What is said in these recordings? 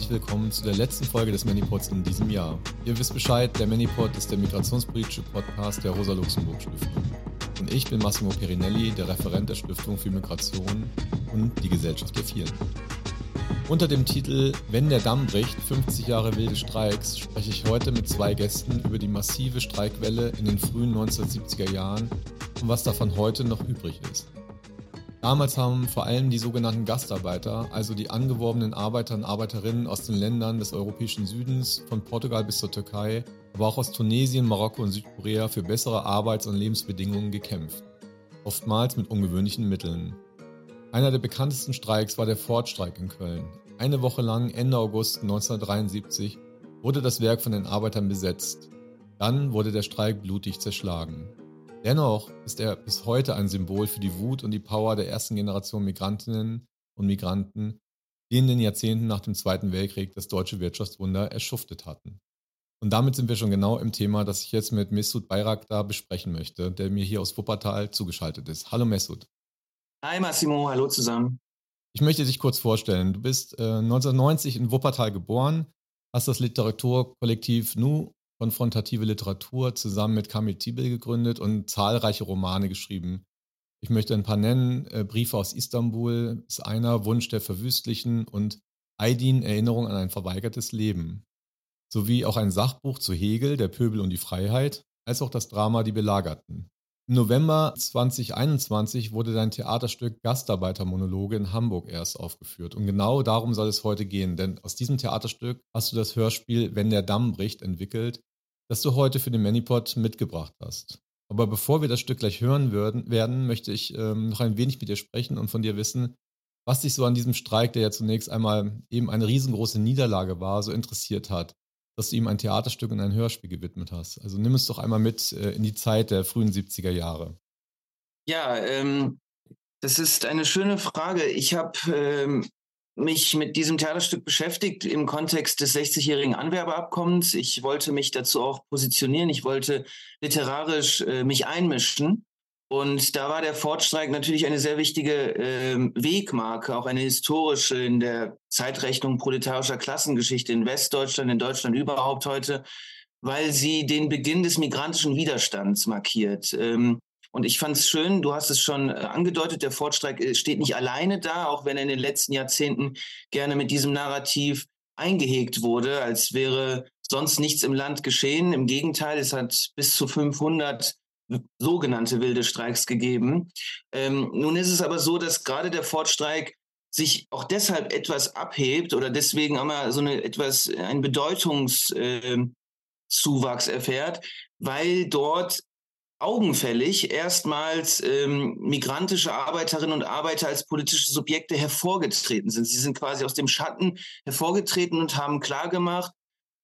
Herzlich willkommen zu der letzten Folge des Manipods in diesem Jahr. Ihr wisst Bescheid, der Manipod ist der migrationspolitische Podcast der Rosa-Luxemburg-Stiftung. Und ich bin Massimo Perinelli, der Referent der Stiftung für Migration und die Gesellschaft der Vielen. Unter dem Titel Wenn der Damm bricht, 50 Jahre wilde Streiks, spreche ich heute mit zwei Gästen über die massive Streikwelle in den frühen 1970er Jahren und was davon heute noch übrig ist. Damals haben vor allem die sogenannten Gastarbeiter, also die angeworbenen Arbeiter und Arbeiterinnen aus den Ländern des europäischen Südens, von Portugal bis zur Türkei, aber auch aus Tunesien, Marokko und Südkorea für bessere Arbeits- und Lebensbedingungen gekämpft. Oftmals mit ungewöhnlichen Mitteln. Einer der bekanntesten Streiks war der Ford-Streik in Köln. Eine Woche lang, Ende August 1973, wurde das Werk von den Arbeitern besetzt. Dann wurde der Streik blutig zerschlagen. Dennoch ist er bis heute ein Symbol für die Wut und die Power der ersten Generation Migrantinnen und Migranten, die in den Jahrzehnten nach dem Zweiten Weltkrieg das deutsche Wirtschaftswunder erschuftet hatten. Und damit sind wir schon genau im Thema, das ich jetzt mit Mesut Bayraktar besprechen möchte, der mir hier aus Wuppertal zugeschaltet ist. Hallo Mesut. Hi Massimo, hallo zusammen. Ich möchte dich kurz vorstellen. Du bist äh, 1990 in Wuppertal geboren, hast das Literaturkollektiv Nu konfrontative Literatur zusammen mit Kamil Tibel gegründet und zahlreiche Romane geschrieben. Ich möchte ein paar nennen. Äh, Briefe aus Istanbul ist einer, Wunsch der Verwüstlichen und Aydin, Erinnerung an ein verweigertes Leben. Sowie auch ein Sachbuch zu Hegel, Der Pöbel und die Freiheit, als auch das Drama Die Belagerten. Im November 2021 wurde dein Theaterstück Gastarbeitermonologe in Hamburg erst aufgeführt. Und genau darum soll es heute gehen, denn aus diesem Theaterstück hast du das Hörspiel Wenn der Damm bricht entwickelt, das du heute für den Manipod mitgebracht hast. Aber bevor wir das Stück gleich hören würden, werden, möchte ich ähm, noch ein wenig mit dir sprechen und von dir wissen, was dich so an diesem Streik, der ja zunächst einmal eben eine riesengroße Niederlage war, so interessiert hat, dass du ihm ein Theaterstück und ein Hörspiel gewidmet hast. Also nimm es doch einmal mit äh, in die Zeit der frühen 70er Jahre. Ja, ähm, das ist eine schöne Frage. Ich habe ähm, mich mit diesem Theaterstück beschäftigt im Kontext des 60-jährigen Anwerbeabkommens. Ich wollte mich dazu auch positionieren. Ich wollte literarisch äh, mich einmischen. Und da war der Fortstreik natürlich eine sehr wichtige äh, Wegmarke, auch eine historische in der Zeitrechnung proletarischer Klassengeschichte in Westdeutschland, in Deutschland überhaupt heute, weil sie den Beginn des migrantischen Widerstands markiert. Ähm, und ich fand es schön, du hast es schon äh, angedeutet, der Fortstreik äh, steht nicht alleine da, auch wenn er in den letzten Jahrzehnten gerne mit diesem Narrativ eingehegt wurde, als wäre sonst nichts im Land geschehen. Im Gegenteil, es hat bis zu 500 sogenannte wilde Streiks gegeben. Ähm, nun ist es aber so, dass gerade der Fortstreik sich auch deshalb etwas abhebt oder deswegen einmal so eine etwas ein Bedeutungszuwachs äh, erfährt, weil dort augenfällig erstmals ähm, migrantische Arbeiterinnen und Arbeiter als politische Subjekte hervorgetreten sind. Sie sind quasi aus dem Schatten hervorgetreten und haben klargemacht,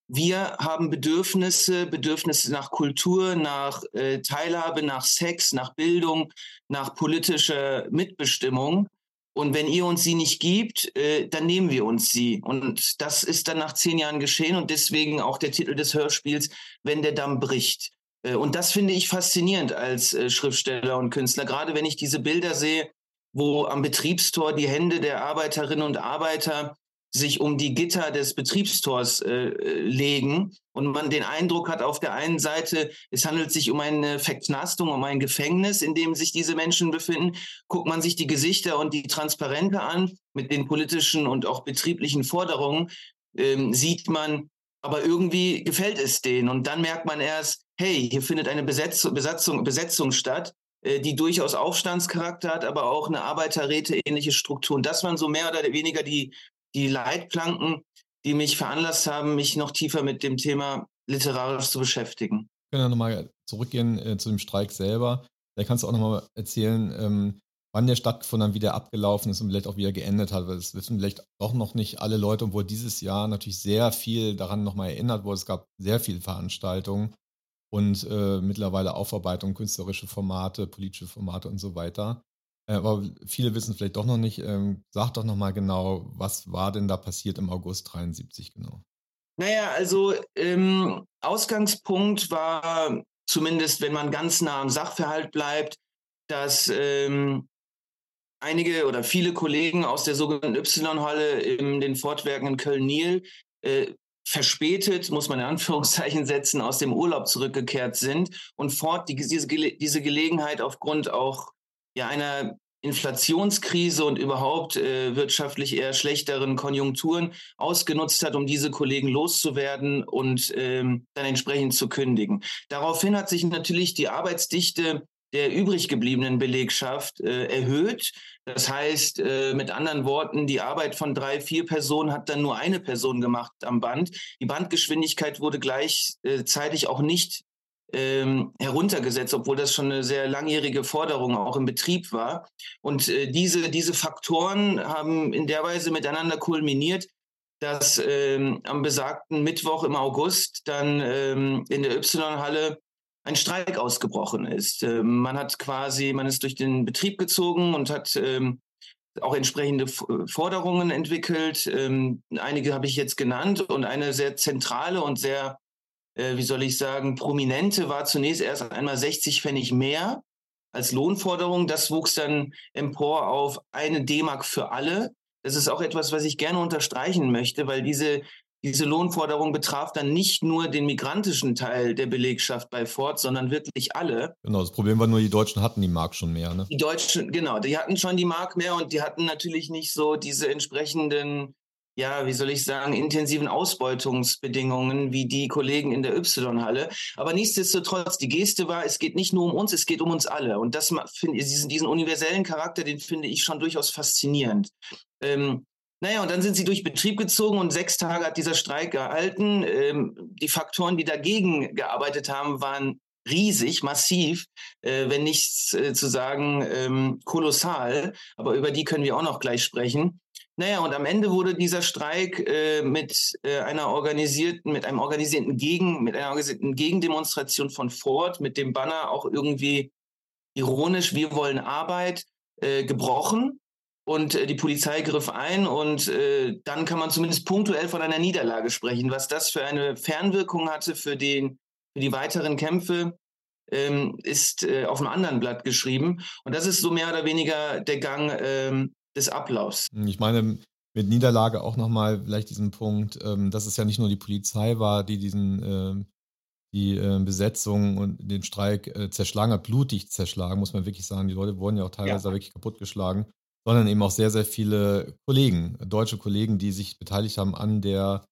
wir haben Bedürfnisse, Bedürfnisse nach Kultur, nach äh, Teilhabe, nach Sex, nach Bildung, nach politischer Mitbestimmung. Und wenn ihr uns sie nicht gibt, äh, dann nehmen wir uns sie. Und das ist dann nach zehn Jahren geschehen und deswegen auch der Titel des Hörspiels, wenn der Damm bricht. Äh, und das finde ich faszinierend als äh, Schriftsteller und Künstler, gerade wenn ich diese Bilder sehe, wo am Betriebstor die Hände der Arbeiterinnen und Arbeiter sich um die Gitter des Betriebstors äh, legen und man den Eindruck hat, auf der einen Seite, es handelt sich um eine Verknastung, um ein Gefängnis, in dem sich diese Menschen befinden. Guckt man sich die Gesichter und die Transparente an mit den politischen und auch betrieblichen Forderungen, ähm, sieht man, aber irgendwie gefällt es denen. Und dann merkt man erst, hey, hier findet eine Besetzung, Besatzung, Besetzung statt, äh, die durchaus Aufstandscharakter hat, aber auch eine Arbeiterräte-ähnliche Struktur. Und das waren so mehr oder weniger die, die Leitplanken, die mich veranlasst haben, mich noch tiefer mit dem Thema literarisch zu beschäftigen. Wir können nochmal zurückgehen äh, zu dem Streik selber. Da kannst du auch nochmal erzählen, ähm, wann der stattgefunden hat, wie der abgelaufen ist und vielleicht auch wieder geendet hat, weil es wissen vielleicht auch noch nicht alle Leute, obwohl dieses Jahr natürlich sehr viel daran nochmal erinnert wurde. Es gab sehr viele Veranstaltungen und äh, mittlerweile Aufarbeitung, künstlerische Formate, politische Formate und so weiter. Äh, aber viele wissen vielleicht doch noch nicht. Ähm, sag doch noch mal genau, was war denn da passiert im August 73 genau? Naja, also ähm, Ausgangspunkt war zumindest, wenn man ganz nah am Sachverhalt bleibt, dass ähm, einige oder viele Kollegen aus der sogenannten Y-Halle in den Fortwerken in Köln-Niel äh, verspätet, muss man in Anführungszeichen setzen, aus dem Urlaub zurückgekehrt sind und fort die, diese, diese Gelegenheit aufgrund auch ja, einer Inflationskrise und überhaupt äh, wirtschaftlich eher schlechteren Konjunkturen ausgenutzt hat, um diese Kollegen loszuwerden und ähm, dann entsprechend zu kündigen. Daraufhin hat sich natürlich die Arbeitsdichte der übrig gebliebenen Belegschaft äh, erhöht. Das heißt, äh, mit anderen Worten, die Arbeit von drei, vier Personen hat dann nur eine Person gemacht am Band. Die Bandgeschwindigkeit wurde gleichzeitig auch nicht ähm, heruntergesetzt, obwohl das schon eine sehr langjährige Forderung auch im Betrieb war. Und äh, diese, diese Faktoren haben in der Weise miteinander kulminiert, dass ähm, am besagten Mittwoch im August dann ähm, in der Y-Halle ein Streik ausgebrochen ist. Ähm, man hat quasi, man ist durch den Betrieb gezogen und hat ähm, auch entsprechende Forderungen entwickelt. Ähm, einige habe ich jetzt genannt und eine sehr zentrale und sehr äh, wie soll ich sagen, prominente war zunächst erst einmal 60 Pfennig mehr als Lohnforderung. Das wuchs dann empor auf eine D-Mark für alle. Das ist auch etwas, was ich gerne unterstreichen möchte, weil diese, diese Lohnforderung betraf dann nicht nur den migrantischen Teil der Belegschaft bei Ford, sondern wirklich alle. Genau, das Problem war nur, die Deutschen hatten die Mark schon mehr. Ne? Die Deutschen, genau, die hatten schon die Mark mehr und die hatten natürlich nicht so diese entsprechenden ja, wie soll ich sagen, intensiven Ausbeutungsbedingungen wie die Kollegen in der Y-Halle. Aber nichtsdestotrotz, die Geste war, es geht nicht nur um uns, es geht um uns alle. Und das finde diesen, diesen universellen Charakter, den finde ich schon durchaus faszinierend. Ähm, naja, und dann sind sie durch Betrieb gezogen und sechs Tage hat dieser Streik gehalten. Ähm, die Faktoren, die dagegen gearbeitet haben, waren riesig, massiv, äh, wenn nichts äh, zu sagen, ähm, kolossal. Aber über die können wir auch noch gleich sprechen. Naja, und am Ende wurde dieser Streik äh, mit äh, einer organisierten, mit einem organisierten Gegen, mit einer organisierten Gegendemonstration von Ford, mit dem Banner auch irgendwie ironisch, wir wollen Arbeit, äh, gebrochen. Und äh, die Polizei griff ein und äh, dann kann man zumindest punktuell von einer Niederlage sprechen. Was das für eine Fernwirkung hatte für, den, für die weiteren Kämpfe, ähm, ist äh, auf einem anderen Blatt geschrieben. Und das ist so mehr oder weniger der Gang ähm, des Ablaufs. Ich meine, mit Niederlage auch nochmal vielleicht diesen Punkt, ähm, dass es ja nicht nur die Polizei war, die diesen ähm, die äh, Besetzung und den Streik äh, zerschlagen hat, blutig zerschlagen, muss man wirklich sagen. Die Leute wurden ja auch teilweise ja. wirklich kaputtgeschlagen, sondern eben auch sehr, sehr viele Kollegen, deutsche Kollegen, die sich beteiligt haben an der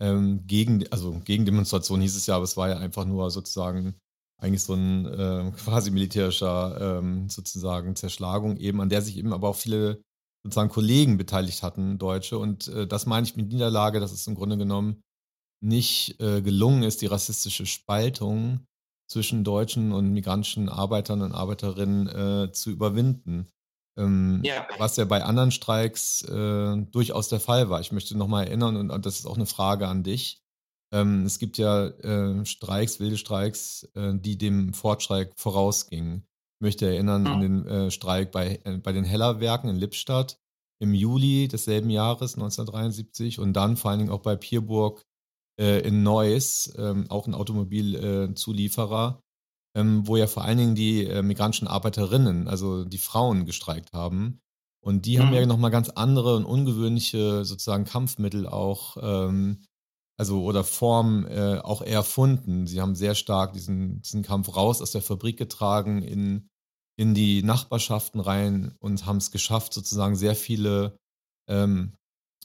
ähm, Gegen, also Gegendemonstration hieß es ja, aber es war ja einfach nur sozusagen eigentlich so ein äh, quasi militärischer ähm, sozusagen Zerschlagung eben, an der sich eben aber auch viele sozusagen Kollegen beteiligt hatten, Deutsche. Und äh, das meine ich mit Niederlage, dass es im Grunde genommen nicht äh, gelungen ist, die rassistische Spaltung zwischen deutschen und migrantischen Arbeitern und Arbeiterinnen äh, zu überwinden. Ähm, ja. Was ja bei anderen Streiks äh, durchaus der Fall war. Ich möchte nochmal erinnern, und, und, das ist auch eine Frage an dich. Ähm, es gibt ja äh, Streiks, wilde Streiks, äh, die dem Fortstreik vorausgingen möchte erinnern mhm. an den äh, Streik bei, äh, bei den Hellerwerken in Lippstadt im Juli desselben Jahres 1973 und dann vor allen Dingen auch bei Pierburg äh, in Neuss, ähm, auch ein Automobilzulieferer, ähm, wo ja vor allen Dingen die äh, migrantischen Arbeiterinnen, also die Frauen, gestreikt haben. Und die mhm. haben ja nochmal ganz andere und ungewöhnliche sozusagen Kampfmittel auch ähm, also oder Form äh, auch erfunden. Sie haben sehr stark diesen, diesen Kampf raus aus der Fabrik getragen in, in die Nachbarschaften rein und haben es geschafft, sozusagen sehr viele ähm,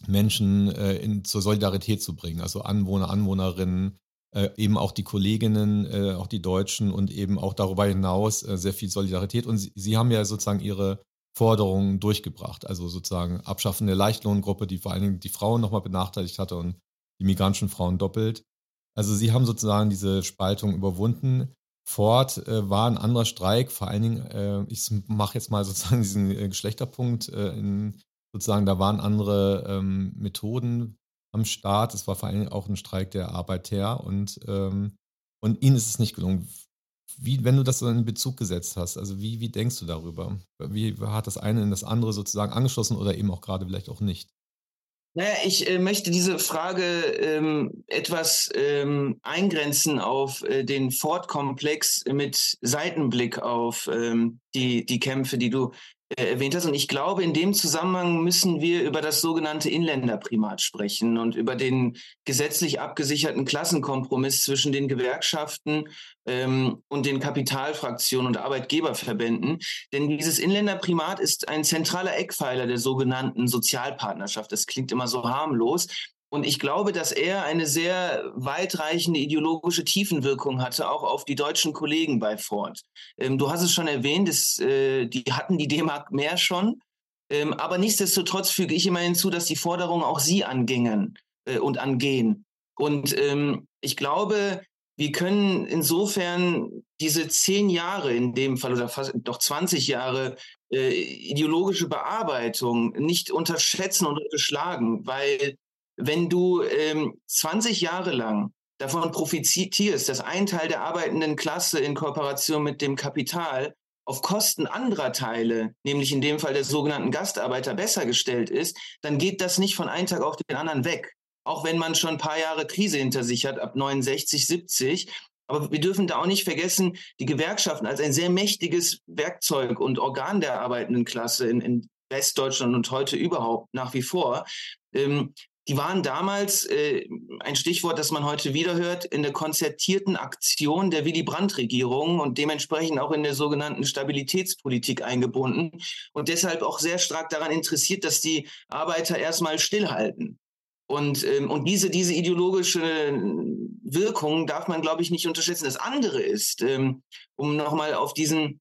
Menschen äh, in, zur Solidarität zu bringen. Also Anwohner, Anwohnerinnen, äh, eben auch die Kolleginnen, äh, auch die Deutschen und eben auch darüber hinaus äh, sehr viel Solidarität. Und sie, sie haben ja sozusagen ihre Forderungen durchgebracht. Also sozusagen Abschaffen der Leichtlohngruppe, die vor allen Dingen die Frauen nochmal benachteiligt hatte und die migrantischen Frauen doppelt. Also sie haben sozusagen diese Spaltung überwunden. Ford äh, war ein anderer Streik, vor allen Dingen, äh, ich mache jetzt mal sozusagen diesen äh, Geschlechterpunkt, in, sozusagen, da waren andere ähm, Methoden am Start. Es war vor Dingen auch ein Streik der Arbeiter und, ähm, und ihnen ist es nicht gelungen. Wie, wenn du das so in Bezug gesetzt hast, also wie, wie denkst du darüber? Wie hat das eine in das andere sozusagen angeschlossen oder eben auch gerade vielleicht auch nicht? Naja, ich äh, möchte diese Frage ähm, etwas ähm, eingrenzen auf äh, den Ford-Komplex mit Seitenblick auf ähm, die, die Kämpfe, die du erwähnt hast. Und ich glaube, in dem Zusammenhang müssen wir über das sogenannte Inländerprimat sprechen und über den gesetzlich abgesicherten Klassenkompromiss zwischen den Gewerkschaften ähm, und den Kapitalfraktionen und Arbeitgeberverbänden. Denn dieses Inländerprimat ist ein zentraler Eckpfeiler der sogenannten Sozialpartnerschaft. Das klingt immer so harmlos. Und ich glaube, dass er eine sehr weitreichende ideologische Tiefenwirkung hatte, auch auf die deutschen Kollegen bei Ford. Ähm, du hast es schon erwähnt, es, äh, die hatten die D-Mark mehr schon. Ähm, aber nichtsdestotrotz füge ich immer hinzu, dass die Forderungen auch sie angingen äh, und angehen. Und ähm, ich glaube, wir können insofern diese zehn Jahre in dem Fall oder fast doch 20 Jahre äh, ideologische Bearbeitung nicht unterschätzen und unterschlagen, weil wenn du ähm, 20 Jahre lang davon profitierst, dass ein Teil der arbeitenden Klasse in Kooperation mit dem Kapital auf Kosten anderer Teile, nämlich in dem Fall der sogenannten Gastarbeiter, besser gestellt ist, dann geht das nicht von einem Tag auf den anderen weg. Auch wenn man schon ein paar Jahre Krise hinter sich hat, ab 69, 70. Aber wir dürfen da auch nicht vergessen, die Gewerkschaften als ein sehr mächtiges Werkzeug und Organ der arbeitenden Klasse in, in Westdeutschland und heute überhaupt nach wie vor, ähm, die waren damals äh, ein Stichwort, das man heute wieder hört, in der konzertierten Aktion der Willy Brandt-Regierung und dementsprechend auch in der sogenannten Stabilitätspolitik eingebunden und deshalb auch sehr stark daran interessiert, dass die Arbeiter erstmal stillhalten. Und, ähm, und diese, diese ideologische Wirkung darf man, glaube ich, nicht unterschätzen. Das andere ist, ähm, um nochmal auf diesen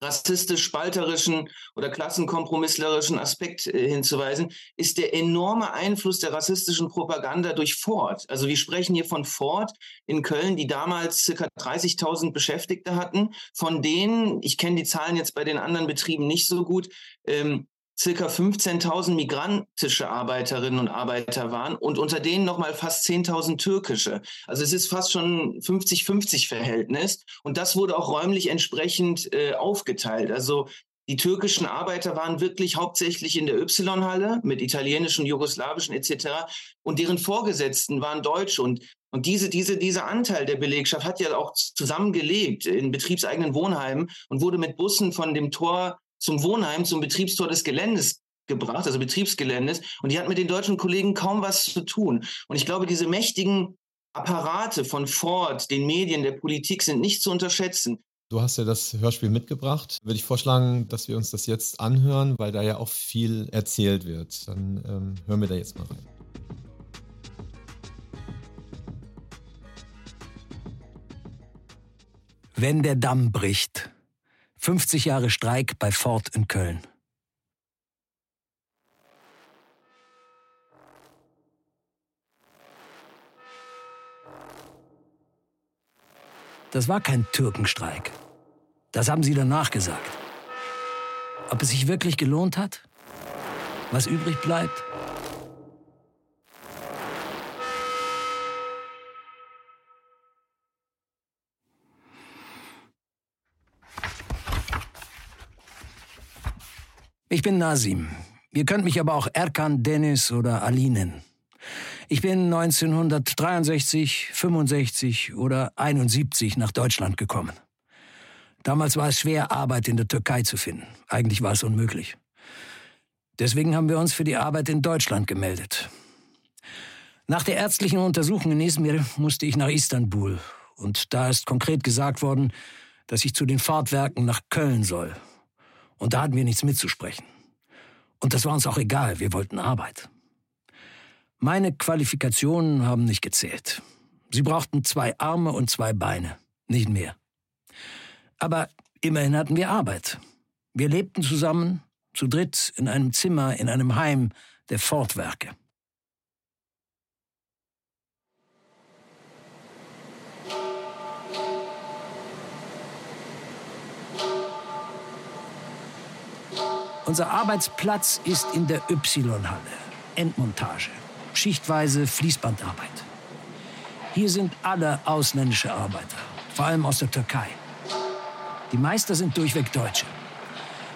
rassistisch-spalterischen oder klassenkompromisslerischen Aspekt äh, hinzuweisen, ist der enorme Einfluss der rassistischen Propaganda durch Ford. Also wir sprechen hier von Ford in Köln, die damals circa 30.000 Beschäftigte hatten, von denen, ich kenne die Zahlen jetzt bei den anderen Betrieben nicht so gut, ähm, circa 15.000 migrantische Arbeiterinnen und Arbeiter waren und unter denen nochmal fast 10.000 türkische. Also es ist fast schon 50-50 Verhältnis und das wurde auch räumlich entsprechend äh, aufgeteilt. Also die türkischen Arbeiter waren wirklich hauptsächlich in der Y-Halle mit italienischen, jugoslawischen etc. Und deren Vorgesetzten waren Deutsche. Und, und diese, diese, dieser Anteil der Belegschaft hat ja auch zusammengelebt in betriebseigenen Wohnheimen und wurde mit Bussen von dem Tor zum Wohnheim, zum Betriebstor des Geländes gebracht, also Betriebsgeländes. Und die hat mit den deutschen Kollegen kaum was zu tun. Und ich glaube, diese mächtigen Apparate von Ford, den Medien, der Politik sind nicht zu unterschätzen. Du hast ja das Hörspiel mitgebracht. Würde ich vorschlagen, dass wir uns das jetzt anhören, weil da ja auch viel erzählt wird. Dann ähm, hören wir da jetzt mal rein. Wenn der Damm bricht. 50 Jahre Streik bei Ford in Köln. Das war kein Türkenstreik. Das haben sie danach gesagt. Ob es sich wirklich gelohnt hat? Was übrig bleibt? Ich bin Nasim. Ihr könnt mich aber auch Erkan, Dennis oder Ali nennen. Ich bin 1963, 65 oder 71 nach Deutschland gekommen. Damals war es schwer, Arbeit in der Türkei zu finden. Eigentlich war es unmöglich. Deswegen haben wir uns für die Arbeit in Deutschland gemeldet. Nach der ärztlichen Untersuchung in Izmir musste ich nach Istanbul. Und da ist konkret gesagt worden, dass ich zu den Fahrtwerken nach Köln soll, und da hatten wir nichts mitzusprechen. Und das war uns auch egal, wir wollten Arbeit. Meine Qualifikationen haben nicht gezählt. Sie brauchten zwei Arme und zwei Beine, nicht mehr. Aber immerhin hatten wir Arbeit. Wir lebten zusammen, zu dritt, in einem Zimmer, in einem Heim der Fortwerke. Unser Arbeitsplatz ist in der Y-Halle. Endmontage. Schichtweise Fließbandarbeit. Hier sind alle ausländische Arbeiter, vor allem aus der Türkei. Die Meister sind durchweg Deutsche.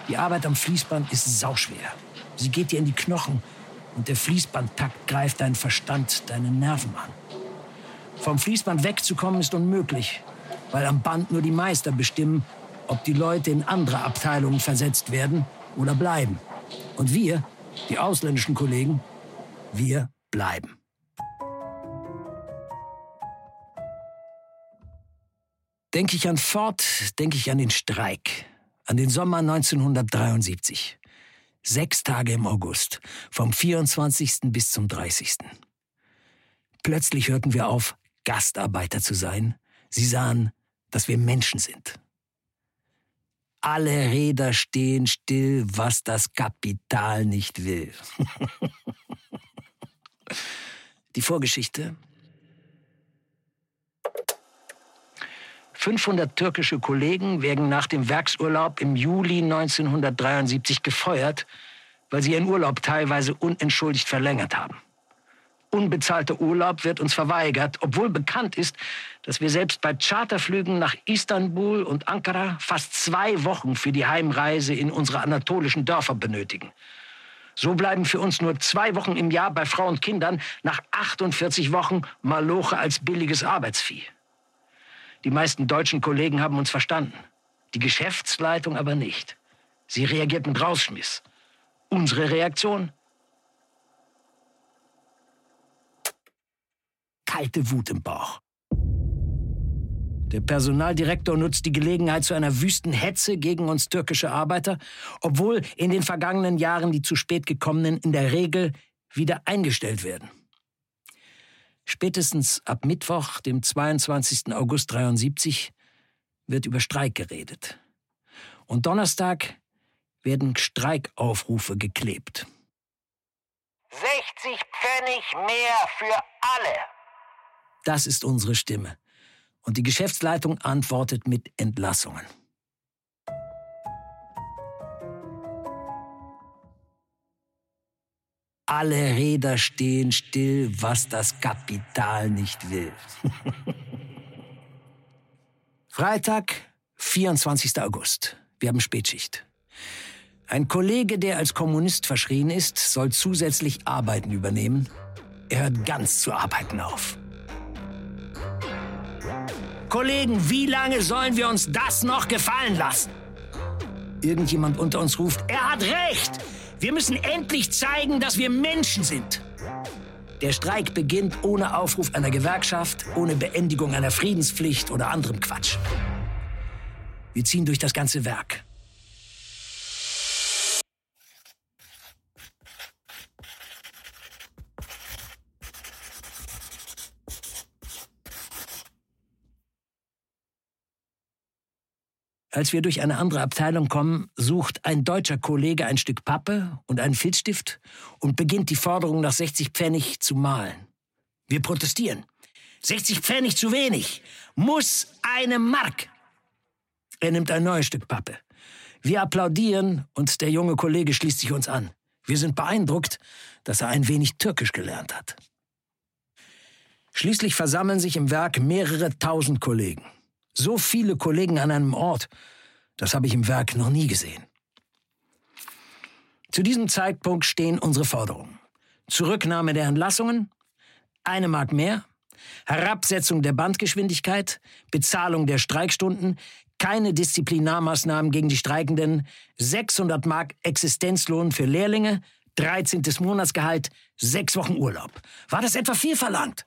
Die Arbeit am Fließband ist sauschwer. Sie geht dir in die Knochen und der Fließbandtakt greift deinen Verstand, deine Nerven an. Vom Fließband wegzukommen ist unmöglich, weil am Band nur die Meister bestimmen, ob die Leute in andere Abteilungen versetzt werden oder bleiben. Und wir, die ausländischen Kollegen, wir bleiben. Denke ich an Ford, denke ich an den Streik, an den Sommer 1973. Sechs Tage im August, vom 24. bis zum 30. Plötzlich hörten wir auf, Gastarbeiter zu sein. Sie sahen, dass wir Menschen sind. Alle Räder stehen still, was das Kapital nicht will. Die Vorgeschichte. 500 türkische Kollegen werden nach dem Werksurlaub im Juli 1973 gefeuert, weil sie ihren Urlaub teilweise unentschuldigt verlängert haben. Unbezahlter Urlaub wird uns verweigert, obwohl bekannt ist, dass wir selbst bei Charterflügen nach Istanbul und Ankara fast zwei Wochen für die Heimreise in unsere anatolischen Dörfer benötigen. So bleiben für uns nur zwei Wochen im Jahr bei Frau und Kindern nach 48 Wochen Maloche als billiges Arbeitsvieh. Die meisten deutschen Kollegen haben uns verstanden, die Geschäftsleitung aber nicht. Sie reagiert mit Rausschmiss. Unsere Reaktion? Kalte Wut im Bauch. Der Personaldirektor nutzt die Gelegenheit zu einer wüsten Hetze gegen uns türkische Arbeiter, obwohl in den vergangenen Jahren die zu spät gekommenen in der Regel wieder eingestellt werden. Spätestens ab Mittwoch, dem 22. August 73, wird über Streik geredet. Und Donnerstag werden Streikaufrufe geklebt. 60 Pfennig mehr für alle. Das ist unsere Stimme und die Geschäftsleitung antwortet mit Entlassungen. Alle Räder stehen still, was das Kapital nicht will. Freitag, 24. August. Wir haben Spätschicht. Ein Kollege, der als Kommunist verschrien ist, soll zusätzlich Arbeiten übernehmen. Er hört ganz zu arbeiten auf. Kollegen, wie lange sollen wir uns das noch gefallen lassen? Irgendjemand unter uns ruft, er hat recht! Wir müssen endlich zeigen, dass wir Menschen sind. Der Streik beginnt ohne Aufruf einer Gewerkschaft, ohne Beendigung einer Friedenspflicht oder anderem Quatsch. Wir ziehen durch das ganze Werk. Als wir durch eine andere Abteilung kommen, sucht ein deutscher Kollege ein Stück Pappe und einen Filzstift und beginnt die Forderung nach 60 Pfennig zu malen. Wir protestieren. 60 Pfennig zu wenig. Muss eine Mark. Er nimmt ein neues Stück Pappe. Wir applaudieren und der junge Kollege schließt sich uns an. Wir sind beeindruckt, dass er ein wenig Türkisch gelernt hat. Schließlich versammeln sich im Werk mehrere tausend Kollegen. So viele Kollegen an einem Ort, das habe ich im Werk noch nie gesehen. Zu diesem Zeitpunkt stehen unsere Forderungen. Zurücknahme der Entlassungen, eine Mark mehr, Herabsetzung der Bandgeschwindigkeit, Bezahlung der Streikstunden, keine Disziplinarmaßnahmen gegen die Streikenden, 600 Mark Existenzlohn für Lehrlinge, 13. Monatsgehalt, sechs Wochen Urlaub. War das etwa viel verlangt?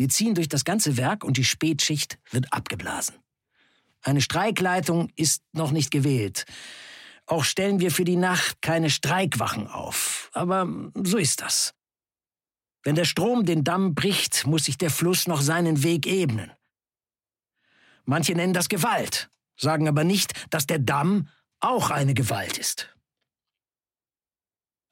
Wir ziehen durch das ganze Werk und die Spätschicht wird abgeblasen. Eine Streikleitung ist noch nicht gewählt. Auch stellen wir für die Nacht keine Streikwachen auf. Aber so ist das. Wenn der Strom den Damm bricht, muss sich der Fluss noch seinen Weg ebnen. Manche nennen das Gewalt, sagen aber nicht, dass der Damm auch eine Gewalt ist.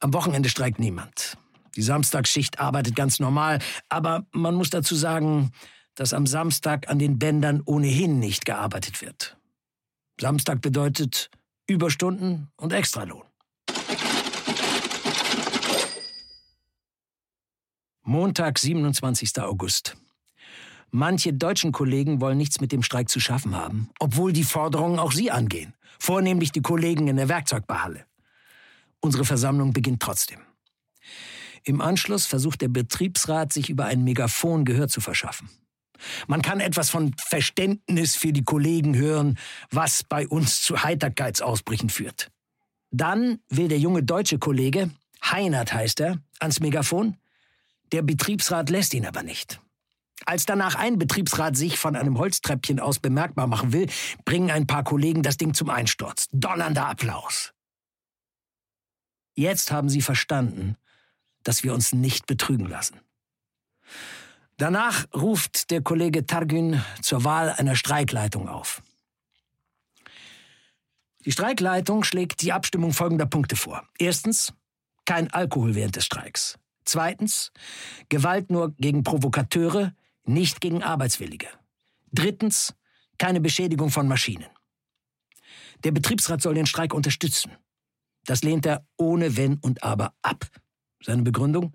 Am Wochenende streikt niemand. Die Samstagsschicht arbeitet ganz normal, aber man muss dazu sagen, dass am Samstag an den Bändern ohnehin nicht gearbeitet wird. Samstag bedeutet Überstunden und Extralohn. Montag, 27. August. Manche deutschen Kollegen wollen nichts mit dem Streik zu schaffen haben, obwohl die Forderungen auch sie angehen, vornehmlich die Kollegen in der Werkzeugbehalle. Unsere Versammlung beginnt trotzdem. Im Anschluss versucht der Betriebsrat, sich über ein Megafon Gehör zu verschaffen. Man kann etwas von Verständnis für die Kollegen hören, was bei uns zu Heiterkeitsausbrüchen führt. Dann will der junge deutsche Kollege, Heinert heißt er, ans Megafon. Der Betriebsrat lässt ihn aber nicht. Als danach ein Betriebsrat sich von einem Holztreppchen aus bemerkbar machen will, bringen ein paar Kollegen das Ding zum Einsturz. Donnernder Applaus. Jetzt haben sie verstanden, dass wir uns nicht betrügen lassen. Danach ruft der Kollege Targün zur Wahl einer Streikleitung auf. Die Streikleitung schlägt die Abstimmung folgender Punkte vor. Erstens, kein Alkohol während des Streiks. Zweitens, Gewalt nur gegen Provokateure, nicht gegen Arbeitswillige. Drittens, keine Beschädigung von Maschinen. Der Betriebsrat soll den Streik unterstützen. Das lehnt er ohne Wenn und Aber ab. Seine Begründung?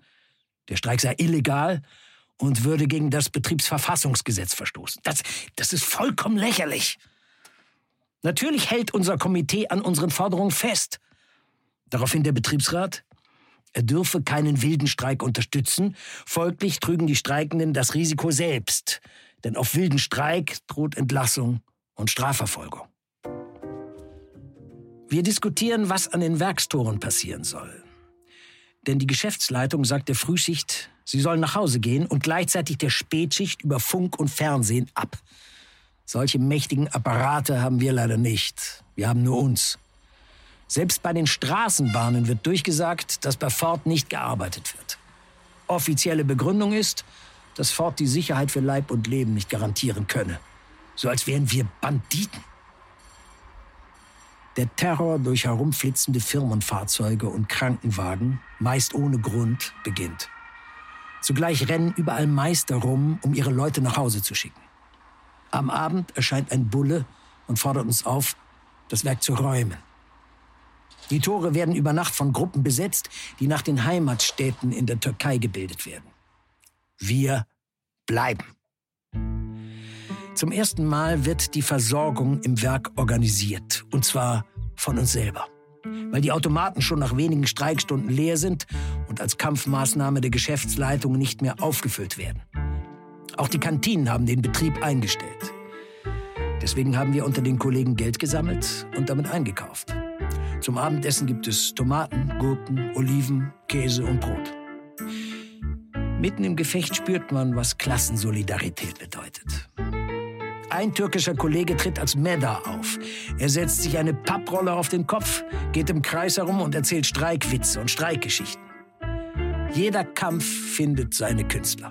Der Streik sei illegal und würde gegen das Betriebsverfassungsgesetz verstoßen. Das, das ist vollkommen lächerlich. Natürlich hält unser Komitee an unseren Forderungen fest. Daraufhin der Betriebsrat, er dürfe keinen wilden Streik unterstützen, folglich trügen die Streikenden das Risiko selbst, denn auf wilden Streik droht Entlassung und Strafverfolgung. Wir diskutieren, was an den Werkstoren passieren soll. Denn die Geschäftsleitung sagt der Frühschicht, sie sollen nach Hause gehen und gleichzeitig der Spätschicht über Funk und Fernsehen ab. Solche mächtigen Apparate haben wir leider nicht. Wir haben nur uns. Selbst bei den Straßenbahnen wird durchgesagt, dass bei Ford nicht gearbeitet wird. Offizielle Begründung ist, dass Ford die Sicherheit für Leib und Leben nicht garantieren könne. So als wären wir Banditen. Der Terror durch herumflitzende Firmenfahrzeuge und Krankenwagen, meist ohne Grund, beginnt. Zugleich rennen überall Meister rum, um ihre Leute nach Hause zu schicken. Am Abend erscheint ein Bulle und fordert uns auf, das Werk zu räumen. Die Tore werden über Nacht von Gruppen besetzt, die nach den Heimatstädten in der Türkei gebildet werden. Wir bleiben. Zum ersten Mal wird die Versorgung im Werk organisiert. Und zwar von uns selber. Weil die Automaten schon nach wenigen Streikstunden leer sind und als Kampfmaßnahme der Geschäftsleitung nicht mehr aufgefüllt werden. Auch die Kantinen haben den Betrieb eingestellt. Deswegen haben wir unter den Kollegen Geld gesammelt und damit eingekauft. Zum Abendessen gibt es Tomaten, Gurken, Oliven, Käse und Brot. Mitten im Gefecht spürt man, was Klassensolidarität bedeutet. Ein türkischer Kollege tritt als Medda auf. Er setzt sich eine Papprolle auf den Kopf, geht im Kreis herum und erzählt Streikwitze und Streikgeschichten. Jeder Kampf findet seine Künstler.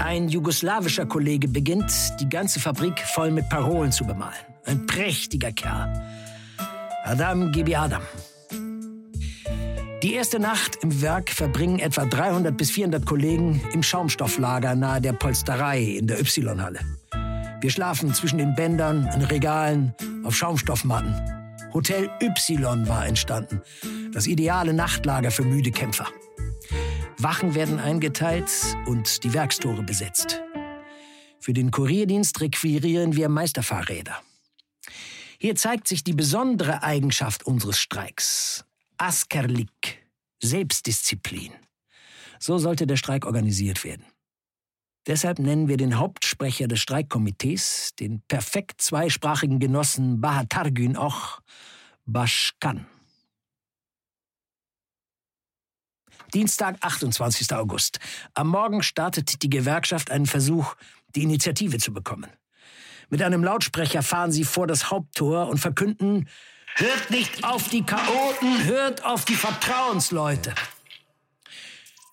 Ein jugoslawischer Kollege beginnt, die ganze Fabrik voll mit Parolen zu bemalen. Ein prächtiger Kerl. Adam Gibi Adam. Die erste Nacht im Werk verbringen etwa 300 bis 400 Kollegen im Schaumstofflager nahe der Polsterei in der Y-Halle. Wir schlafen zwischen den Bändern, in Regalen, auf Schaumstoffmatten. Hotel Y war entstanden. Das ideale Nachtlager für müde Kämpfer. Wachen werden eingeteilt und die Werkstore besetzt. Für den Kurierdienst requirieren wir Meisterfahrräder. Hier zeigt sich die besondere Eigenschaft unseres Streiks. Askerlik, Selbstdisziplin. So sollte der Streik organisiert werden. Deshalb nennen wir den Hauptsprecher des Streikkomitees, den perfekt zweisprachigen Genossen Bahatargün auch Bashkan. Dienstag, 28. August. Am Morgen startet die Gewerkschaft einen Versuch, die Initiative zu bekommen. Mit einem Lautsprecher fahren sie vor das Haupttor und verkünden, hört nicht auf die Chaoten, hört auf die Vertrauensleute.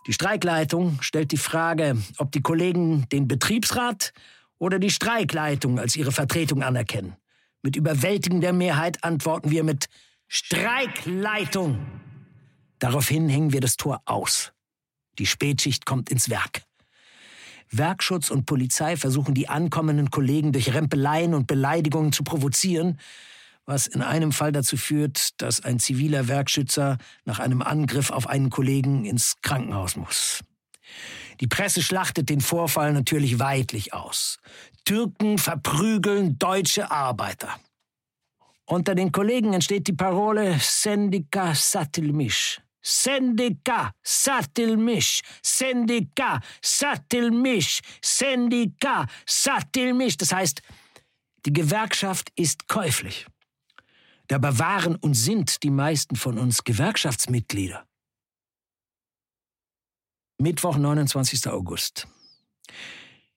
Die Streikleitung stellt die Frage, ob die Kollegen den Betriebsrat oder die Streikleitung als ihre Vertretung anerkennen. Mit überwältigender Mehrheit antworten wir mit Streikleitung. Daraufhin hängen wir das Tor aus. Die Spätschicht kommt ins Werk. Werkschutz und Polizei versuchen die ankommenden Kollegen durch Rempeleien und Beleidigungen zu provozieren, was in einem Fall dazu führt, dass ein ziviler Werkschützer nach einem Angriff auf einen Kollegen ins Krankenhaus muss. Die Presse schlachtet den Vorfall natürlich weitlich aus. Türken verprügeln deutsche Arbeiter. Unter den Kollegen entsteht die Parole Sendika Satilmish, Syndicat, Sattelmisch, Syndicat, Sattelmisch, Syndicat, Sattelmisch. Das heißt, die Gewerkschaft ist käuflich. Dabei waren und sind die meisten von uns Gewerkschaftsmitglieder. Mittwoch, 29. August.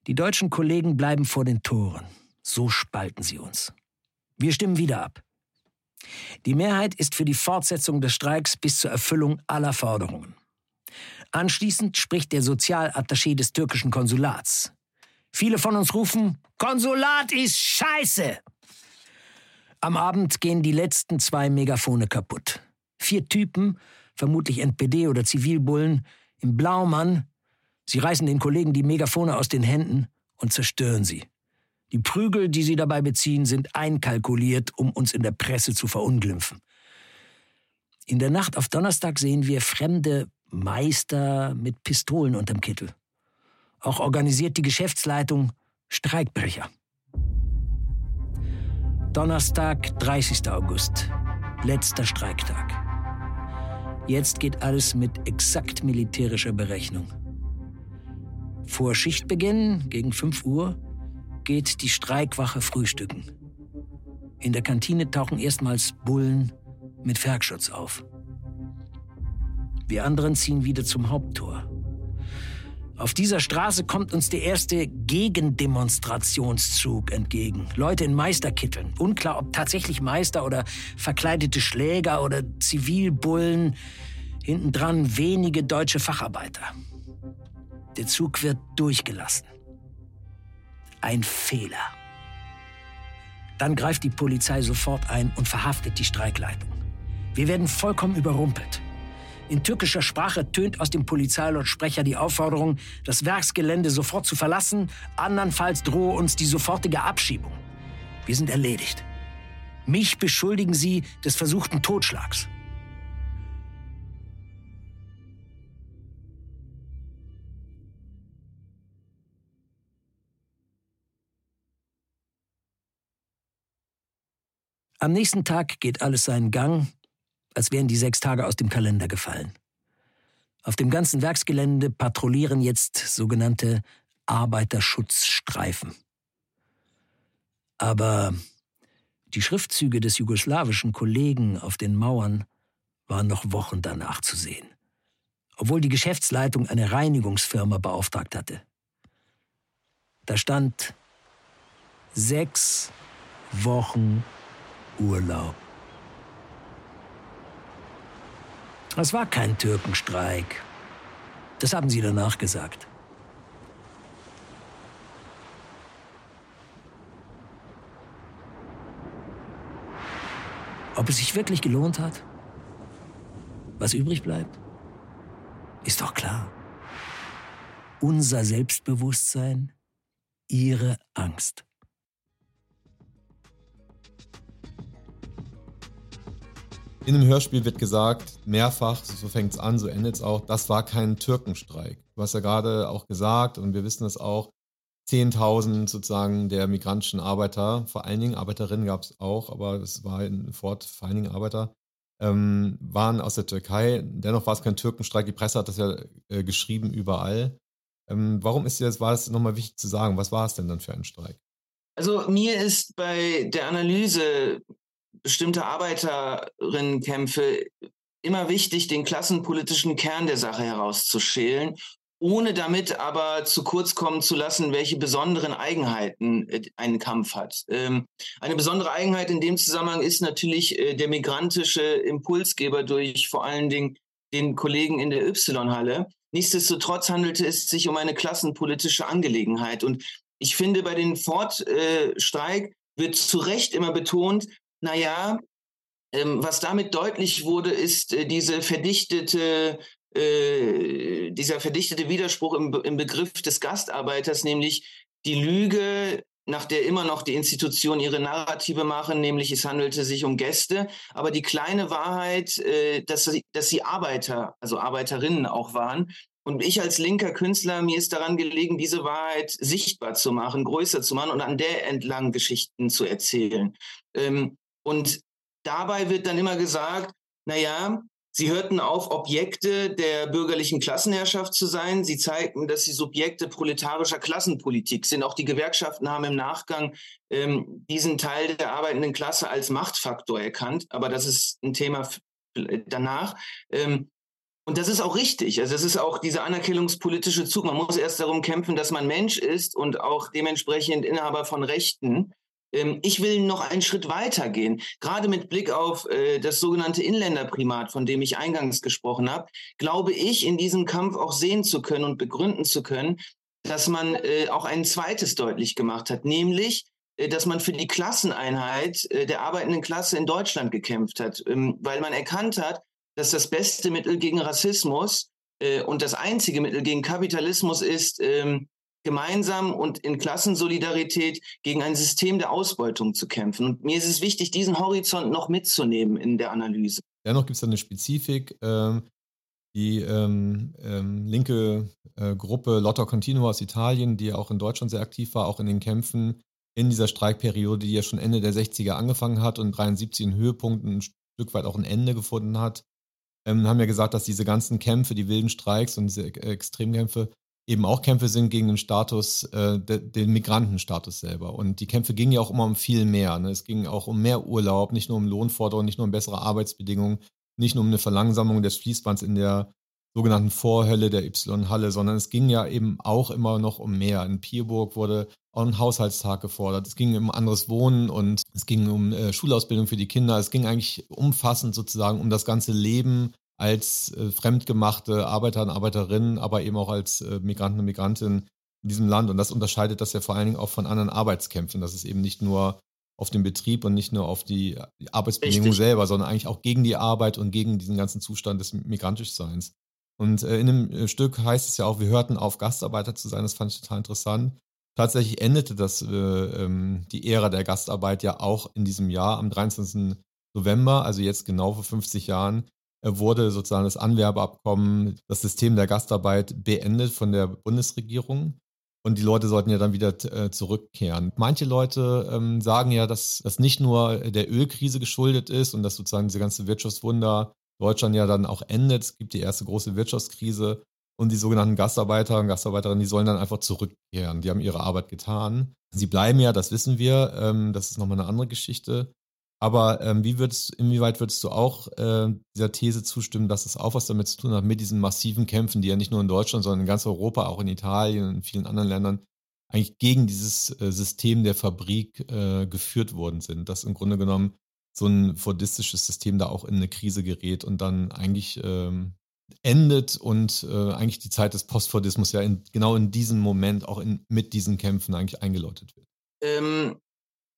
Die deutschen Kollegen bleiben vor den Toren. So spalten sie uns. Wir stimmen wieder ab. Die Mehrheit ist für die Fortsetzung des Streiks bis zur Erfüllung aller Forderungen. Anschließend spricht der Sozialattaché des türkischen Konsulats. Viele von uns rufen, Konsulat ist scheiße! Am Abend gehen die letzten zwei Megafone kaputt. Vier Typen, vermutlich NPD oder Zivilbullen, im Blaumann, sie reißen den Kollegen die Megafone aus den Händen und zerstören sie. Die Prügel, die sie dabei beziehen, sind einkalkuliert, um uns in der Presse zu verunglimpfen. In der Nacht auf Donnerstag sehen wir fremde Meister mit Pistolen unterm Kittel. Auch organisiert die Geschäftsleitung Streikbrecher. Donnerstag, 30. August. Letzter Streiktag. Jetzt geht alles mit exakt militärischer Berechnung. Vor Schichtbeginn, gegen 5 Uhr, geht die Streikwache frühstücken. In der Kantine tauchen erstmals Bullen mit Ferkschutz auf. Wir anderen ziehen wieder zum Haupttor. Auf dieser Straße kommt uns der erste Gegendemonstrationszug entgegen. Leute in Meisterkitteln. Unklar, ob tatsächlich Meister oder verkleidete Schläger oder Zivilbullen. Hintendran wenige deutsche Facharbeiter. Der Zug wird durchgelassen. Ein Fehler. Dann greift die Polizei sofort ein und verhaftet die Streikleitung. Wir werden vollkommen überrumpelt. In türkischer Sprache tönt aus dem Polizeilautsprecher die Aufforderung, das Werksgelände sofort zu verlassen, andernfalls drohe uns die sofortige Abschiebung. Wir sind erledigt. Mich beschuldigen sie des versuchten Totschlags. Am nächsten Tag geht alles seinen Gang als wären die sechs Tage aus dem Kalender gefallen. Auf dem ganzen Werksgelände patrouillieren jetzt sogenannte Arbeiterschutzstreifen. Aber die Schriftzüge des jugoslawischen Kollegen auf den Mauern waren noch Wochen danach zu sehen, obwohl die Geschäftsleitung eine Reinigungsfirma beauftragt hatte. Da stand sechs Wochen Urlaub. Es war kein Türkenstreik. Das haben sie danach gesagt. Ob es sich wirklich gelohnt hat? Was übrig bleibt? Ist doch klar. Unser Selbstbewusstsein, ihre Angst. In dem Hörspiel wird gesagt, mehrfach, so fängt es an, so endet es auch, das war kein Türkenstreik. Du hast ja gerade auch gesagt, und wir wissen es auch, 10.000 sozusagen der migrantischen Arbeiter, vor allen Dingen Arbeiterinnen gab es auch, aber es war in Fort vor allen Dingen Arbeiter, ähm, waren aus der Türkei. Dennoch war es kein Türkenstreik. Die Presse hat das ja äh, geschrieben überall. Ähm, warum ist das, war es nochmal wichtig zu sagen? Was war es denn dann für ein Streik? Also mir ist bei der Analyse bestimmte Arbeiterinnenkämpfe immer wichtig, den klassenpolitischen Kern der Sache herauszuschälen, ohne damit aber zu kurz kommen zu lassen, welche besonderen Eigenheiten äh, ein Kampf hat. Ähm, eine besondere Eigenheit in dem Zusammenhang ist natürlich äh, der migrantische Impulsgeber durch vor allen Dingen den Kollegen in der Y-Halle. Nichtsdestotrotz handelte es sich um eine klassenpolitische Angelegenheit. Und ich finde, bei den Ford-Streik äh, wird zu Recht immer betont, naja, ähm, was damit deutlich wurde, ist äh, diese verdichtete, äh, dieser verdichtete Widerspruch im, im Begriff des Gastarbeiters, nämlich die Lüge, nach der immer noch die Institutionen ihre Narrative machen, nämlich es handelte sich um Gäste, aber die kleine Wahrheit, äh, dass, sie, dass sie Arbeiter, also Arbeiterinnen auch waren. Und ich als linker Künstler, mir ist daran gelegen, diese Wahrheit sichtbar zu machen, größer zu machen und an der entlang Geschichten zu erzählen. Ähm, und dabei wird dann immer gesagt, naja, Sie hörten auf, Objekte der bürgerlichen Klassenherrschaft zu sein. Sie zeigten, dass sie Subjekte proletarischer Klassenpolitik sind. Auch die Gewerkschaften haben im Nachgang ähm, diesen Teil der arbeitenden Klasse als Machtfaktor erkannt. Aber das ist ein Thema danach. Ähm, und das ist auch richtig. Also es ist auch dieser anerkennungspolitische Zug. Man muss erst darum kämpfen, dass man Mensch ist und auch dementsprechend Inhaber von Rechten. Ähm, ich will noch einen Schritt weiter gehen. Gerade mit Blick auf äh, das sogenannte Inländerprimat, von dem ich eingangs gesprochen habe, glaube ich, in diesem Kampf auch sehen zu können und begründen zu können, dass man äh, auch ein zweites deutlich gemacht hat, nämlich, äh, dass man für die Klasseneinheit der arbeitenden Klasse in Deutschland gekämpft hat, ähm, weil man erkannt hat, dass das beste Mittel gegen Rassismus und das einzige Mittel gegen Kapitalismus ist, ähm, gemeinsam und in Klassensolidarität gegen ein System der Ausbeutung zu kämpfen. Und mir ist es wichtig, diesen Horizont noch mitzunehmen in der Analyse. Dennoch gibt es da eine Spezifik. Ähm, die ähm, ähm, linke äh, Gruppe Lotta Continua aus Italien, die auch in Deutschland sehr aktiv war, auch in den Kämpfen in dieser Streikperiode, die ja schon Ende der 60er angefangen hat und 73 in Höhepunkten ein Stück weit auch ein Ende gefunden hat, haben ja gesagt, dass diese ganzen Kämpfe, die wilden Streiks und diese Extremkämpfe eben auch Kämpfe sind gegen den Status, äh, de, den Migrantenstatus selber. Und die Kämpfe gingen ja auch immer um viel mehr. Ne? Es ging auch um mehr Urlaub, nicht nur um Lohnforderungen, nicht nur um bessere Arbeitsbedingungen, nicht nur um eine Verlangsamung des Fließbands in der sogenannten Vorhölle der Y-Halle, sondern es ging ja eben auch immer noch um mehr. In Pierburg wurde auch ein Haushaltstag gefordert. Es ging um anderes Wohnen und es ging um äh, Schulausbildung für die Kinder. Es ging eigentlich umfassend sozusagen um das ganze Leben als äh, fremdgemachte Arbeiter und Arbeiterinnen, aber eben auch als äh, Migranten und Migrantinnen in diesem Land. Und das unterscheidet das ja vor allen Dingen auch von anderen Arbeitskämpfen. Das ist eben nicht nur auf den Betrieb und nicht nur auf die, die Arbeitsbedingungen Richtig. selber, sondern eigentlich auch gegen die Arbeit und gegen diesen ganzen Zustand des Migrantischseins. Und äh, in dem äh, Stück heißt es ja auch, wir hörten auf, Gastarbeiter zu sein. Das fand ich total interessant. Tatsächlich endete das, äh, ähm, die Ära der Gastarbeit ja auch in diesem Jahr am 23. November, also jetzt genau vor 50 Jahren, wurde sozusagen das Anwerbeabkommen, das System der Gastarbeit beendet von der Bundesregierung. Und die Leute sollten ja dann wieder äh, zurückkehren. Manche Leute ähm, sagen ja, dass das nicht nur der Ölkrise geschuldet ist und dass sozusagen diese ganze Wirtschaftswunder Deutschland ja dann auch endet. Es gibt die erste große Wirtschaftskrise und die sogenannten Gastarbeiter und Gastarbeiterinnen, die sollen dann einfach zurückkehren. Die haben ihre Arbeit getan. Sie bleiben ja, das wissen wir. Ähm, das ist nochmal eine andere Geschichte. Aber ähm, wie würdest, inwieweit würdest du auch äh, dieser These zustimmen, dass es auch was damit zu tun hat, mit diesen massiven Kämpfen, die ja nicht nur in Deutschland, sondern in ganz Europa, auch in Italien und in vielen anderen Ländern, eigentlich gegen dieses äh, System der Fabrik äh, geführt worden sind, dass im Grunde genommen so ein fordistisches System da auch in eine Krise gerät und dann eigentlich ähm, endet und äh, eigentlich die Zeit des Postfordismus ja in, genau in diesem Moment auch in, mit diesen Kämpfen eigentlich eingeläutet wird. Ähm,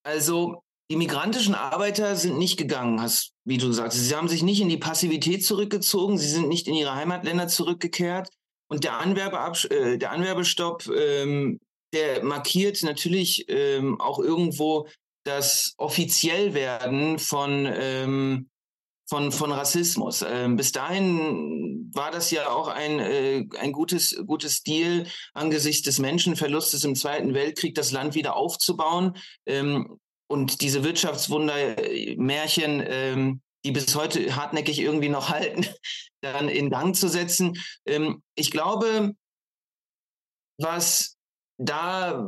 also die migrantischen Arbeiter sind nicht gegangen, hast, wie du sagst. Sie haben sich nicht in die Passivität zurückgezogen, sie sind nicht in ihre Heimatländer zurückgekehrt. Und der, Anwerbeabsch äh, der Anwerbestopp, ähm, der markiert natürlich ähm, auch irgendwo das Offiziellwerden von, ähm, von, von Rassismus. Ähm, bis dahin war das ja auch ein, äh, ein gutes, gutes Deal angesichts des Menschenverlustes im Zweiten Weltkrieg, das Land wieder aufzubauen. Ähm, und diese Wirtschaftswunder-Märchen, ähm, die bis heute hartnäckig irgendwie noch halten, dann in Gang zu setzen. Ähm, ich glaube, was da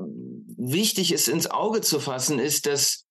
wichtig ist, ins Auge zu fassen, ist, dass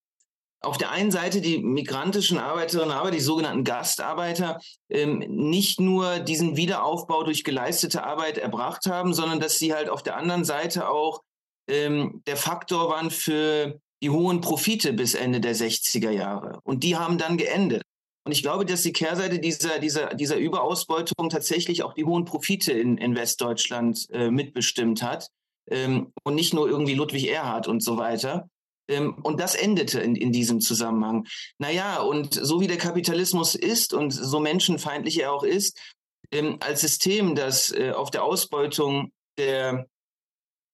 auf der einen Seite die migrantischen Arbeiterinnen und Arbeiter, die sogenannten Gastarbeiter, ähm, nicht nur diesen Wiederaufbau durch geleistete Arbeit erbracht haben, sondern dass sie halt auf der anderen Seite auch ähm, der Faktor waren für die hohen Profite bis Ende der 60er Jahre. Und die haben dann geendet. Und ich glaube, dass die Kehrseite dieser, dieser, dieser Überausbeutung tatsächlich auch die hohen Profite in, in Westdeutschland äh, mitbestimmt hat. Ähm, und nicht nur irgendwie Ludwig Erhard und so weiter. Ähm, und das endete in, in diesem Zusammenhang. Naja, und so wie der Kapitalismus ist und so menschenfeindlich er auch ist, ähm, als System, das äh, auf der Ausbeutung der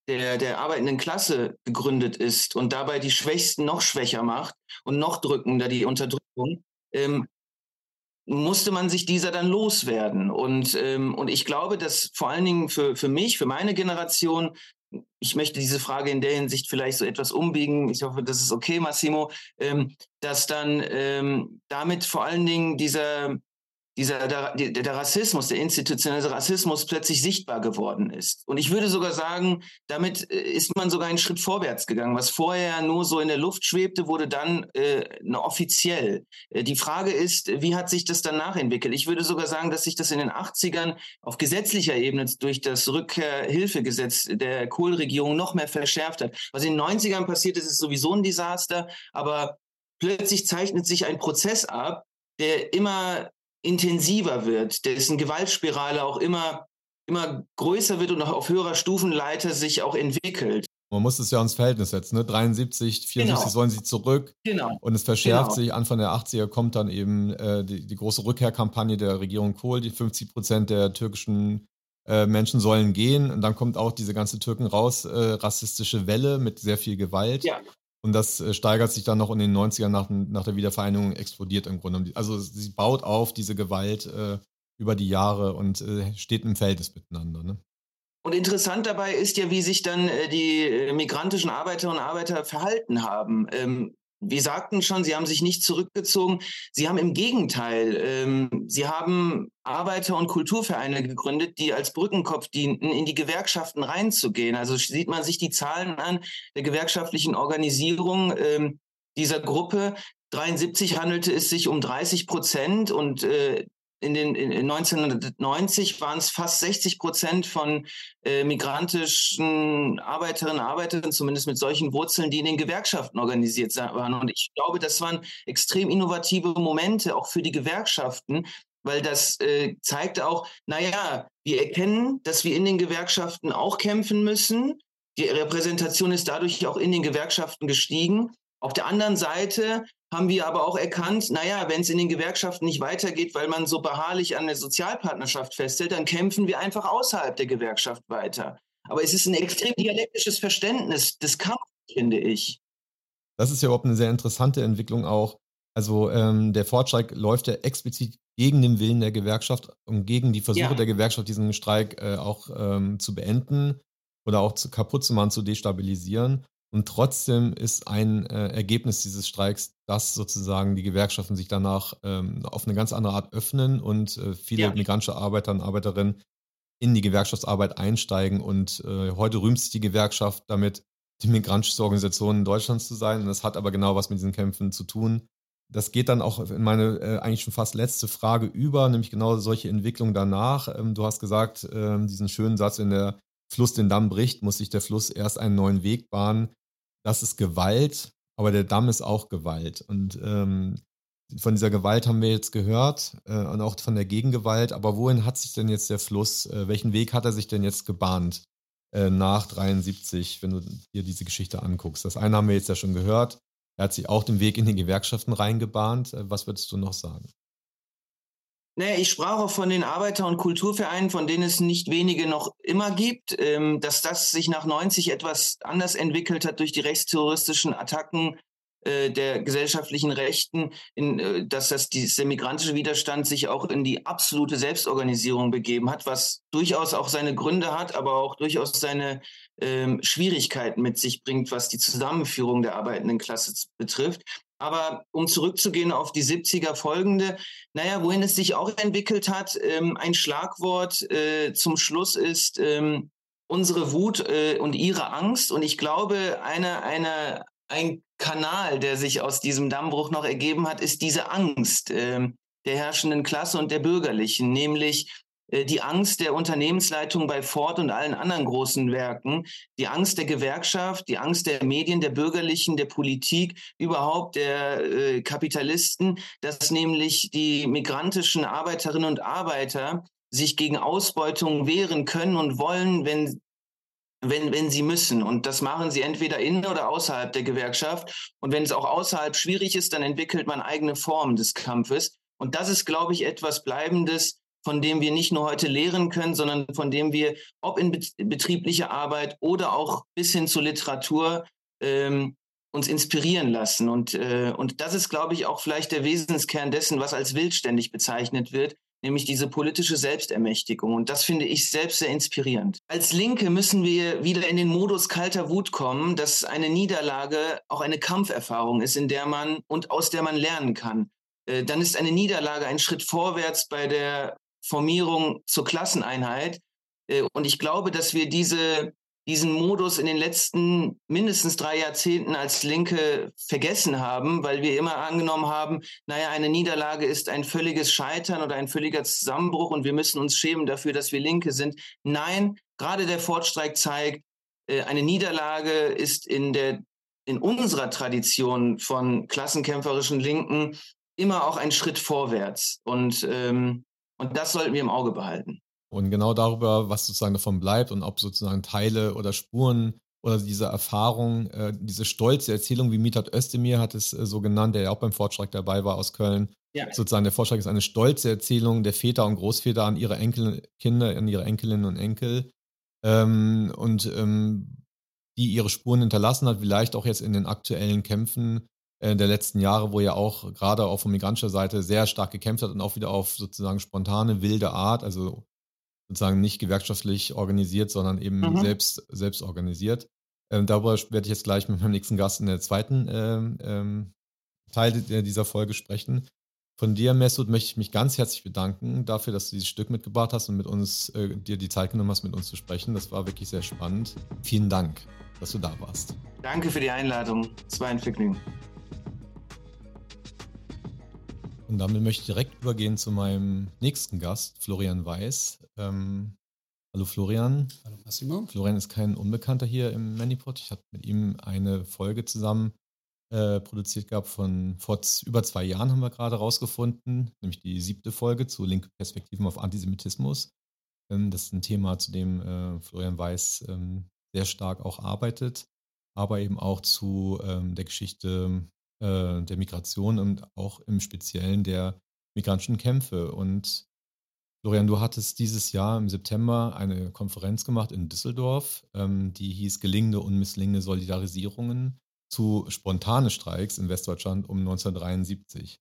der, der arbeitenden Klasse gegründet ist und dabei die Schwächsten noch schwächer macht und noch drückender die Unterdrückung, ähm, musste man sich dieser dann loswerden. Und, ähm, und ich glaube, dass vor allen Dingen für, für mich, für meine Generation, ich möchte diese Frage in der Hinsicht vielleicht so etwas umbiegen. Ich hoffe, das ist okay, Massimo, ähm, dass dann ähm, damit vor allen Dingen dieser, dieser der, der, Rassismus, der institutionelle Rassismus plötzlich sichtbar geworden ist. Und ich würde sogar sagen, damit äh, ist man sogar einen Schritt vorwärts gegangen. Was vorher nur so in der Luft schwebte, wurde dann äh, offiziell. Äh, die Frage ist, wie hat sich das danach entwickelt? Ich würde sogar sagen, dass sich das in den 80ern auf gesetzlicher Ebene durch das Rückkehrhilfegesetz der Kohlregierung noch mehr verschärft hat. Was in den 90ern passiert ist, ist sowieso ein Desaster, aber plötzlich zeichnet sich ein Prozess ab, der immer intensiver wird, dessen Gewaltspirale auch immer, immer größer wird und auch auf höherer Stufenleiter sich auch entwickelt. Man muss es ja ins Verhältnis setzen. Ne? 73, 74 genau. sollen sie zurück. Genau. Und es verschärft genau. sich. Anfang der 80er kommt dann eben äh, die, die, große Rückkehrkampagne der Regierung Kohl. Die 50 Prozent der türkischen äh, Menschen sollen gehen. Und dann kommt auch diese ganze Türken raus, äh, rassistische Welle mit sehr viel Gewalt. Ja. Und das äh, steigert sich dann noch in den 90ern nach, nach der Wiedervereinigung, explodiert im Grunde. Also sie baut auf diese Gewalt äh, über die Jahre und äh, steht im Verhältnis miteinander. Ne? Und interessant dabei ist ja, wie sich dann äh, die äh, migrantischen Arbeiterinnen und Arbeiter verhalten haben. Ähm, wir sagten schon, sie haben sich nicht zurückgezogen. Sie haben im Gegenteil, ähm, sie haben Arbeiter- und Kulturvereine gegründet, die als Brückenkopf dienten, in die Gewerkschaften reinzugehen. Also sieht man sich die Zahlen an der gewerkschaftlichen Organisierung ähm, dieser Gruppe. 73 handelte es sich um 30 Prozent und äh, in den in 1990 waren es fast 60 Prozent von äh, migrantischen Arbeiterinnen und Arbeitern, zumindest mit solchen Wurzeln, die in den Gewerkschaften organisiert waren. Und ich glaube, das waren extrem innovative Momente auch für die Gewerkschaften, weil das äh, zeigt auch, naja, wir erkennen, dass wir in den Gewerkschaften auch kämpfen müssen. Die Repräsentation ist dadurch auch in den Gewerkschaften gestiegen. Auf der anderen Seite haben wir aber auch erkannt, naja, wenn es in den Gewerkschaften nicht weitergeht, weil man so beharrlich an der Sozialpartnerschaft festhält, dann kämpfen wir einfach außerhalb der Gewerkschaft weiter. Aber es ist ein extrem dialektisches Verständnis des Kampfes, finde ich. Das ist ja überhaupt eine sehr interessante Entwicklung auch. Also ähm, der Fortstreik läuft ja explizit gegen den Willen der Gewerkschaft und gegen die Versuche ja. der Gewerkschaft, diesen Streik äh, auch ähm, zu beenden oder auch zu, kaputt zu machen, zu destabilisieren. Und trotzdem ist ein äh, Ergebnis dieses Streiks, dass sozusagen die Gewerkschaften sich danach ähm, auf eine ganz andere Art öffnen und äh, viele ja. migrantische Arbeiter und Arbeiterinnen in die Gewerkschaftsarbeit einsteigen. Und äh, heute rühmt sich die Gewerkschaft damit, die migrantische Organisation in Deutschland zu sein. Und das hat aber genau was mit diesen Kämpfen zu tun. Das geht dann auch in meine äh, eigentlich schon fast letzte Frage über, nämlich genau solche Entwicklungen danach. Ähm, du hast gesagt, ähm, diesen schönen Satz, wenn der Fluss den Damm bricht, muss sich der Fluss erst einen neuen Weg bahnen das ist Gewalt, aber der Damm ist auch Gewalt. Und ähm, von dieser Gewalt haben wir jetzt gehört äh, und auch von der Gegengewalt. Aber wohin hat sich denn jetzt der Fluss, äh, welchen Weg hat er sich denn jetzt gebahnt äh, nach 73, wenn du dir diese Geschichte anguckst? Das eine haben wir jetzt ja schon gehört. Er hat sich auch den Weg in die Gewerkschaften reingebahnt. Äh, was würdest du noch sagen? Naja, ich sprach auch von den Arbeiter- und Kulturvereinen, von denen es nicht wenige noch immer gibt, ähm, dass das sich nach 90 etwas anders entwickelt hat durch die rechtsterroristischen Attacken äh, der gesellschaftlichen Rechten, in, äh, dass das dieser migrantische Widerstand sich auch in die absolute Selbstorganisierung begeben hat, was durchaus auch seine Gründe hat, aber auch durchaus seine ähm, Schwierigkeiten mit sich bringt, was die Zusammenführung der arbeitenden Klasse betrifft. Aber um zurückzugehen auf die 70er folgende, naja, wohin es sich auch entwickelt hat, ähm, ein Schlagwort äh, zum Schluss ist ähm, unsere Wut äh, und ihre Angst. Und ich glaube, eine, eine, ein Kanal, der sich aus diesem Dammbruch noch ergeben hat, ist diese Angst äh, der herrschenden Klasse und der Bürgerlichen, nämlich die Angst der Unternehmensleitung bei Ford und allen anderen großen Werken, die Angst der Gewerkschaft, die Angst der Medien, der Bürgerlichen, der Politik, überhaupt der äh, Kapitalisten, dass nämlich die migrantischen Arbeiterinnen und Arbeiter sich gegen Ausbeutung wehren können und wollen, wenn wenn, wenn sie müssen. Und das machen sie entweder in oder außerhalb der Gewerkschaft. Und wenn es auch außerhalb schwierig ist, dann entwickelt man eigene Formen des Kampfes. Und das ist, glaube ich, etwas Bleibendes, von dem wir nicht nur heute lehren können, sondern von dem wir, ob in betrieblicher Arbeit oder auch bis hin zur Literatur, ähm, uns inspirieren lassen. Und, äh, und das ist, glaube ich, auch vielleicht der Wesenskern dessen, was als wildständig bezeichnet wird, nämlich diese politische Selbstermächtigung. Und das finde ich selbst sehr inspirierend. Als Linke müssen wir wieder in den Modus kalter Wut kommen, dass eine Niederlage auch eine Kampferfahrung ist, in der man und aus der man lernen kann. äh, dann ist eine Niederlage ein Schritt vorwärts bei der Formierung zur Klasseneinheit. Äh, und ich glaube, dass wir diese, diesen Modus in den letzten mindestens drei Jahrzehnten als Linke vergessen haben, weil wir immer angenommen haben, naja, eine Niederlage ist ein völliges Scheitern oder ein völliger Zusammenbruch und wir müssen uns schämen dafür, dass wir Linke sind. Nein, gerade der Fortstreik zeigt, äh, eine Niederlage ist in der in unserer Tradition von klassenkämpferischen Linken immer auch ein Schritt vorwärts. Und, ähm, und das sollten wir im Auge behalten. Und genau darüber, was sozusagen davon bleibt und ob sozusagen Teile oder Spuren oder diese Erfahrung, äh, diese stolze Erzählung, wie Mithat Özdemir hat es äh, so genannt, der ja auch beim Fortschreck dabei war aus Köln. Ja. Sozusagen der Fortschreck ist eine stolze Erzählung der Väter und Großväter an ihre Enkelkinder, an ihre Enkelinnen und Enkel. Ähm, und ähm, die ihre Spuren hinterlassen hat, vielleicht auch jetzt in den aktuellen Kämpfen der letzten Jahre, wo ja auch gerade auch von migrantischer Seite sehr stark gekämpft hat und auch wieder auf sozusagen spontane, wilde Art, also sozusagen nicht gewerkschaftlich organisiert, sondern eben mhm. selbst, selbst organisiert. Ähm, darüber werde ich jetzt gleich mit meinem nächsten Gast in der zweiten ähm, ähm, Teil dieser Folge sprechen. Von dir, Mesut, möchte ich mich ganz herzlich bedanken dafür, dass du dieses Stück mitgebracht hast und mit uns, äh, dir die Zeit genommen hast, mit uns zu sprechen. Das war wirklich sehr spannend. Vielen Dank, dass du da warst. Danke für die Einladung. Es war ein Vergnügen. Und damit möchte ich direkt übergehen zu meinem nächsten Gast, Florian Weiß. Ähm, hallo Florian. Hallo Massimo. Florian ist kein Unbekannter hier im Manipod. Ich hatte mit ihm eine Folge zusammen äh, produziert gehabt von vor über zwei Jahren, haben wir gerade rausgefunden, nämlich die siebte Folge zu linke Perspektiven auf Antisemitismus. Ähm, das ist ein Thema, zu dem äh, Florian Weiß ähm, sehr stark auch arbeitet, aber eben auch zu ähm, der Geschichte äh, der Migration und auch im Speziellen der migrantischen Kämpfe. Und Florian, du hattest dieses Jahr im September eine Konferenz gemacht in Düsseldorf, ähm, die hieß Gelingende und misslingende Solidarisierungen zu spontane Streiks in Westdeutschland um 1973.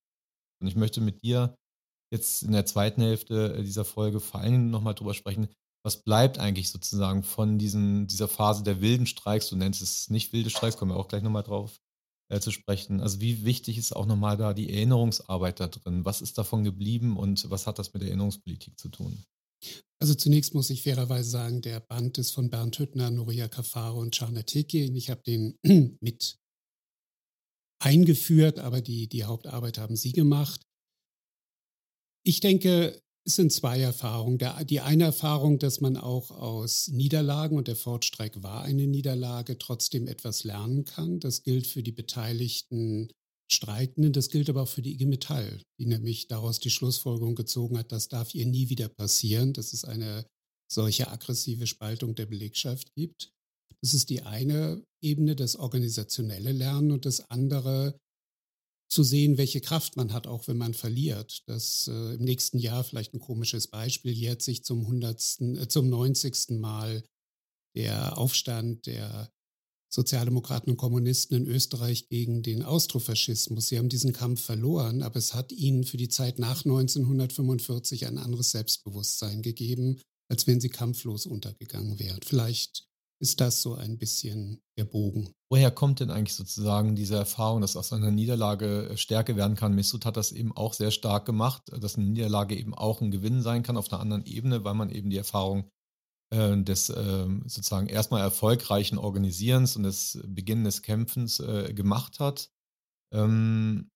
Und ich möchte mit dir jetzt in der zweiten Hälfte dieser Folge vor allen Dingen nochmal drüber sprechen, was bleibt eigentlich sozusagen von diesen, dieser Phase der wilden Streiks, du nennst es nicht wilde Streiks, kommen wir auch gleich nochmal drauf äh, zu sprechen. Also wie wichtig ist auch nochmal da die Erinnerungsarbeit da drin? Was ist davon geblieben und was hat das mit der Erinnerungspolitik zu tun? Also zunächst muss ich fairerweise sagen, der Band ist von Bernd Hüttner, Noria Kafaro und Chana Teki. Ich habe den mit eingeführt, aber die, die Hauptarbeit haben sie gemacht. Ich denke, es sind zwei Erfahrungen. Der, die eine Erfahrung, dass man auch aus Niederlagen, und der Fortstreik war eine Niederlage, trotzdem etwas lernen kann. Das gilt für die beteiligten Streikenden, das gilt aber auch für die IG Metall, die nämlich daraus die Schlussfolgerung gezogen hat, das darf ihr nie wieder passieren, dass es eine solche aggressive Spaltung der Belegschaft gibt. Das ist die eine Ebene, das organisationelle Lernen und das andere, zu sehen, welche Kraft man hat, auch wenn man verliert. Das äh, im nächsten Jahr vielleicht ein komisches Beispiel jährt sich zum 100., äh, zum 90. Mal der Aufstand der Sozialdemokraten und Kommunisten in Österreich gegen den Austrofaschismus. Sie haben diesen Kampf verloren, aber es hat ihnen für die Zeit nach 1945 ein anderes Selbstbewusstsein gegeben, als wenn sie kampflos untergegangen wären. Vielleicht ist das so ein bisschen der Bogen. Woher kommt denn eigentlich sozusagen diese Erfahrung, dass aus einer Niederlage äh, Stärke werden kann? Missut hat das eben auch sehr stark gemacht, dass eine Niederlage eben auch ein Gewinn sein kann auf einer anderen Ebene, weil man eben die Erfahrung äh, des äh, sozusagen erstmal erfolgreichen Organisierens und des Beginn des Kämpfens äh, gemacht hat. Ähm,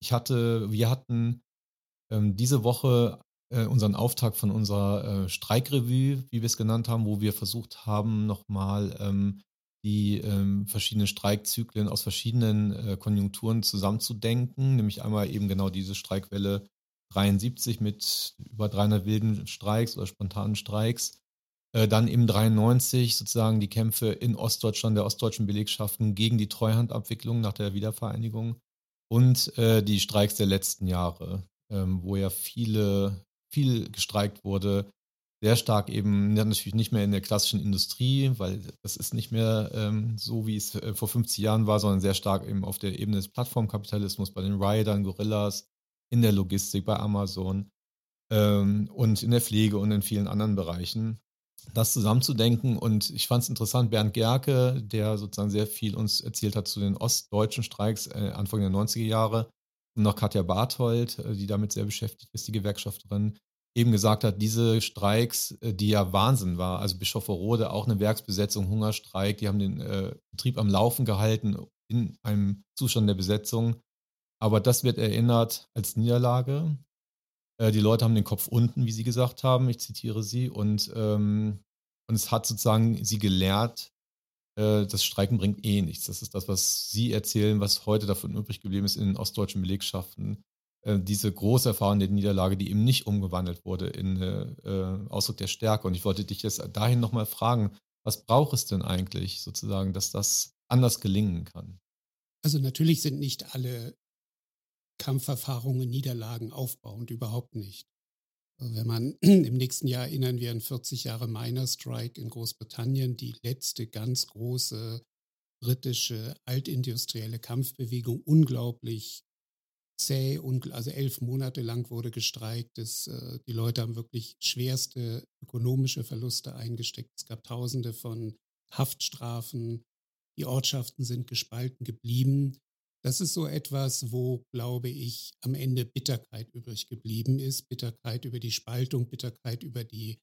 ich hatte, wir hatten ähm, diese Woche äh, unseren Auftakt von unserer äh, Streikrevue, wie wir es genannt haben, wo wir versucht haben, nochmal ähm, die ähm, verschiedenen Streikzyklen aus verschiedenen äh, Konjunkturen zusammenzudenken, nämlich einmal eben genau diese Streikwelle 73 mit über 300 wilden Streiks oder spontanen Streiks, äh, dann eben 93 sozusagen die Kämpfe in Ostdeutschland der ostdeutschen Belegschaften gegen die Treuhandabwicklung nach der Wiedervereinigung und äh, die Streiks der letzten Jahre, ähm, wo ja viele viel gestreikt wurde, sehr stark eben natürlich nicht mehr in der klassischen Industrie, weil das ist nicht mehr ähm, so, wie es äh, vor 50 Jahren war, sondern sehr stark eben auf der Ebene des Plattformkapitalismus bei den Riders, Gorillas, in der Logistik, bei Amazon ähm, und in der Pflege und in vielen anderen Bereichen. Das zusammenzudenken und ich fand es interessant, Bernd Gerke, der sozusagen sehr viel uns erzählt hat zu den ostdeutschen Streiks äh, Anfang der 90er Jahre, noch Katja Barthold, äh, die damit sehr beschäftigt ist, die Gewerkschafterin, eben gesagt hat, diese Streiks, äh, die ja Wahnsinn war, also Bischofferode, auch eine Werksbesetzung, Hungerstreik, die haben den äh, Betrieb am Laufen gehalten in einem Zustand der Besetzung. Aber das wird erinnert als Niederlage. Äh, die Leute haben den Kopf unten, wie sie gesagt haben, ich zitiere sie, und, ähm, und es hat sozusagen sie gelehrt, das Streiken bringt eh nichts. Das ist das, was Sie erzählen, was heute davon übrig geblieben ist in den ostdeutschen Belegschaften. Äh, diese große Erfahrung der Niederlage, die eben nicht umgewandelt wurde in äh, Ausdruck der Stärke. Und ich wollte dich jetzt dahin nochmal fragen, was braucht es denn eigentlich sozusagen, dass das anders gelingen kann? Also natürlich sind nicht alle Kampferfahrungen, Niederlagen aufbauend, überhaupt nicht. Wenn man im nächsten Jahr erinnern wir an 40 Jahre Miner Strike in Großbritannien, die letzte ganz große britische altindustrielle Kampfbewegung, unglaublich zäh, also elf Monate lang wurde gestreikt. Das, äh, die Leute haben wirklich schwerste ökonomische Verluste eingesteckt. Es gab Tausende von Haftstrafen. Die Ortschaften sind gespalten geblieben. Das ist so etwas, wo, glaube ich, am Ende Bitterkeit übrig geblieben ist. Bitterkeit über die Spaltung, Bitterkeit über die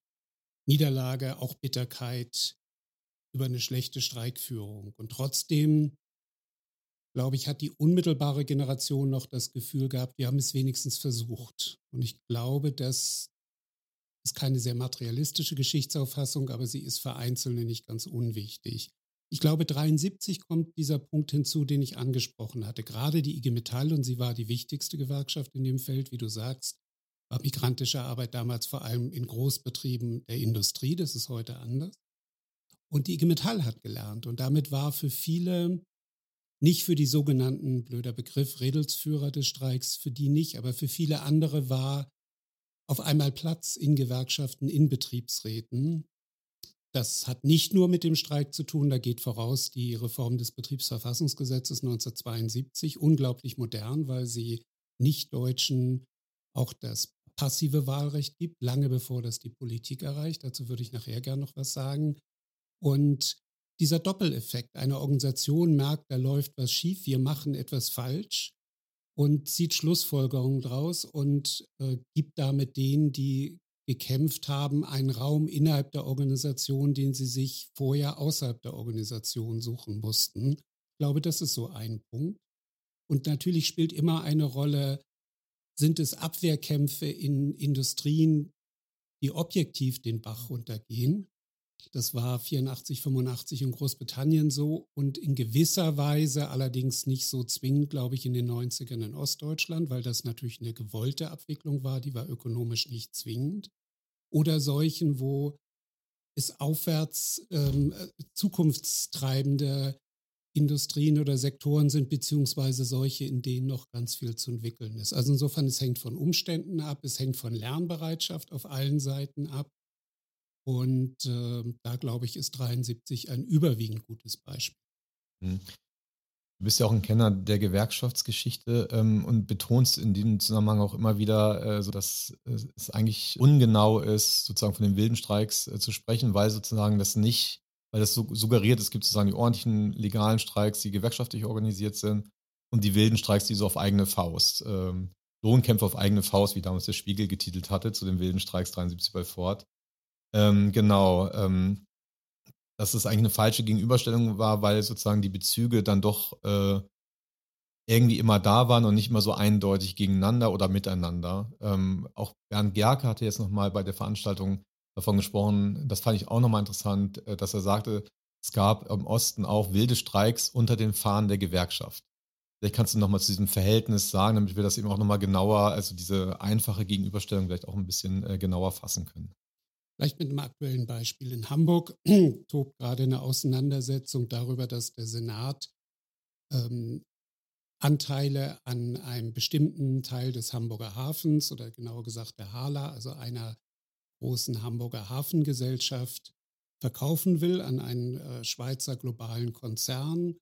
Niederlage, auch Bitterkeit über eine schlechte Streikführung. Und trotzdem, glaube ich, hat die unmittelbare Generation noch das Gefühl gehabt, wir haben es wenigstens versucht. Und ich glaube, das ist keine sehr materialistische Geschichtsauffassung, aber sie ist für Einzelne nicht ganz unwichtig. Ich glaube, 73 kommt dieser Punkt hinzu, den ich angesprochen hatte. Gerade die IG Metall, und sie war die wichtigste Gewerkschaft in dem Feld, wie du sagst, war migrantische Arbeit damals vor allem in Großbetrieben der Industrie. Das ist heute anders. Und die IG Metall hat gelernt. Und damit war für viele, nicht für die sogenannten, blöder Begriff, Redelsführer des Streiks, für die nicht, aber für viele andere war auf einmal Platz in Gewerkschaften, in Betriebsräten. Das hat nicht nur mit dem Streik zu tun, da geht voraus die Reform des Betriebsverfassungsgesetzes 1972, unglaublich modern, weil sie Nichtdeutschen auch das passive Wahlrecht gibt, lange bevor das die Politik erreicht. Dazu würde ich nachher gerne noch was sagen. Und dieser Doppeleffekt, eine Organisation merkt, da läuft was schief, wir machen etwas falsch und zieht Schlussfolgerungen draus und äh, gibt damit denen, die gekämpft haben, einen Raum innerhalb der Organisation, den sie sich vorher außerhalb der Organisation suchen mussten. Ich glaube, das ist so ein Punkt. Und natürlich spielt immer eine Rolle, sind es Abwehrkämpfe in Industrien, die objektiv den Bach runtergehen. Das war 84, 85 in Großbritannien so und in gewisser Weise allerdings nicht so zwingend, glaube ich, in den 90ern in Ostdeutschland, weil das natürlich eine gewollte Abwicklung war, die war ökonomisch nicht zwingend oder solchen, wo es aufwärts ähm, äh, zukunftstreibende Industrien oder Sektoren sind, beziehungsweise solche, in denen noch ganz viel zu entwickeln ist. Also insofern, es hängt von Umständen ab, es hängt von Lernbereitschaft auf allen Seiten ab. Und äh, da, glaube ich, ist 73 ein überwiegend gutes Beispiel. Hm. Du bist ja auch ein Kenner der Gewerkschaftsgeschichte ähm, und betonst in diesem Zusammenhang auch immer wieder, äh, so dass äh, es eigentlich ungenau ist, sozusagen von den wilden Streiks äh, zu sprechen, weil sozusagen das nicht, weil das so suggeriert, es gibt sozusagen die ordentlichen legalen Streiks, die gewerkschaftlich organisiert sind und die wilden Streiks, die so auf eigene Faust, ähm, Lohnkämpfe auf eigene Faust, wie damals der Spiegel getitelt hatte, zu den wilden Streiks 73 bei Ford. Ähm, genau. Ähm, dass es eigentlich eine falsche Gegenüberstellung war, weil sozusagen die Bezüge dann doch äh, irgendwie immer da waren und nicht immer so eindeutig gegeneinander oder miteinander. Ähm, auch Bernd Gerke hatte jetzt nochmal bei der Veranstaltung davon gesprochen, das fand ich auch nochmal interessant, äh, dass er sagte, es gab im Osten auch wilde Streiks unter den Fahnen der Gewerkschaft. Vielleicht kannst du nochmal zu diesem Verhältnis sagen, damit wir das eben auch nochmal genauer, also diese einfache Gegenüberstellung vielleicht auch ein bisschen äh, genauer fassen können. Vielleicht mit einem aktuellen Beispiel. In Hamburg tobt gerade eine Auseinandersetzung darüber, dass der Senat ähm, Anteile an einem bestimmten Teil des Hamburger Hafens oder genauer gesagt der Hala, also einer großen Hamburger Hafengesellschaft, verkaufen will an einen äh, Schweizer globalen Konzern,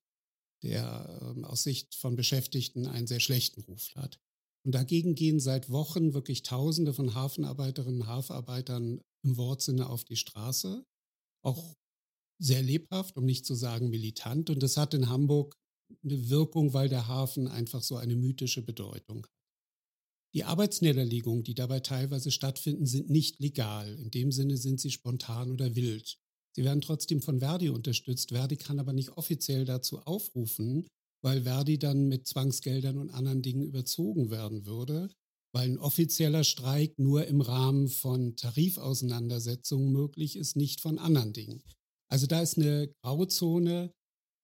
der äh, aus Sicht von Beschäftigten einen sehr schlechten Ruf hat. Und dagegen gehen seit Wochen wirklich Tausende von Hafenarbeiterinnen und Hafenarbeitern im Wortsinne auf die Straße. Auch sehr lebhaft, um nicht zu sagen militant. Und das hat in Hamburg eine Wirkung, weil der Hafen einfach so eine mythische Bedeutung hat. Die Arbeitsniederlegungen, die dabei teilweise stattfinden, sind nicht legal. In dem Sinne sind sie spontan oder wild. Sie werden trotzdem von Verdi unterstützt. Verdi kann aber nicht offiziell dazu aufrufen, weil Verdi dann mit Zwangsgeldern und anderen Dingen überzogen werden würde, weil ein offizieller Streik nur im Rahmen von Tarifauseinandersetzungen möglich ist, nicht von anderen Dingen. Also da ist eine Grauzone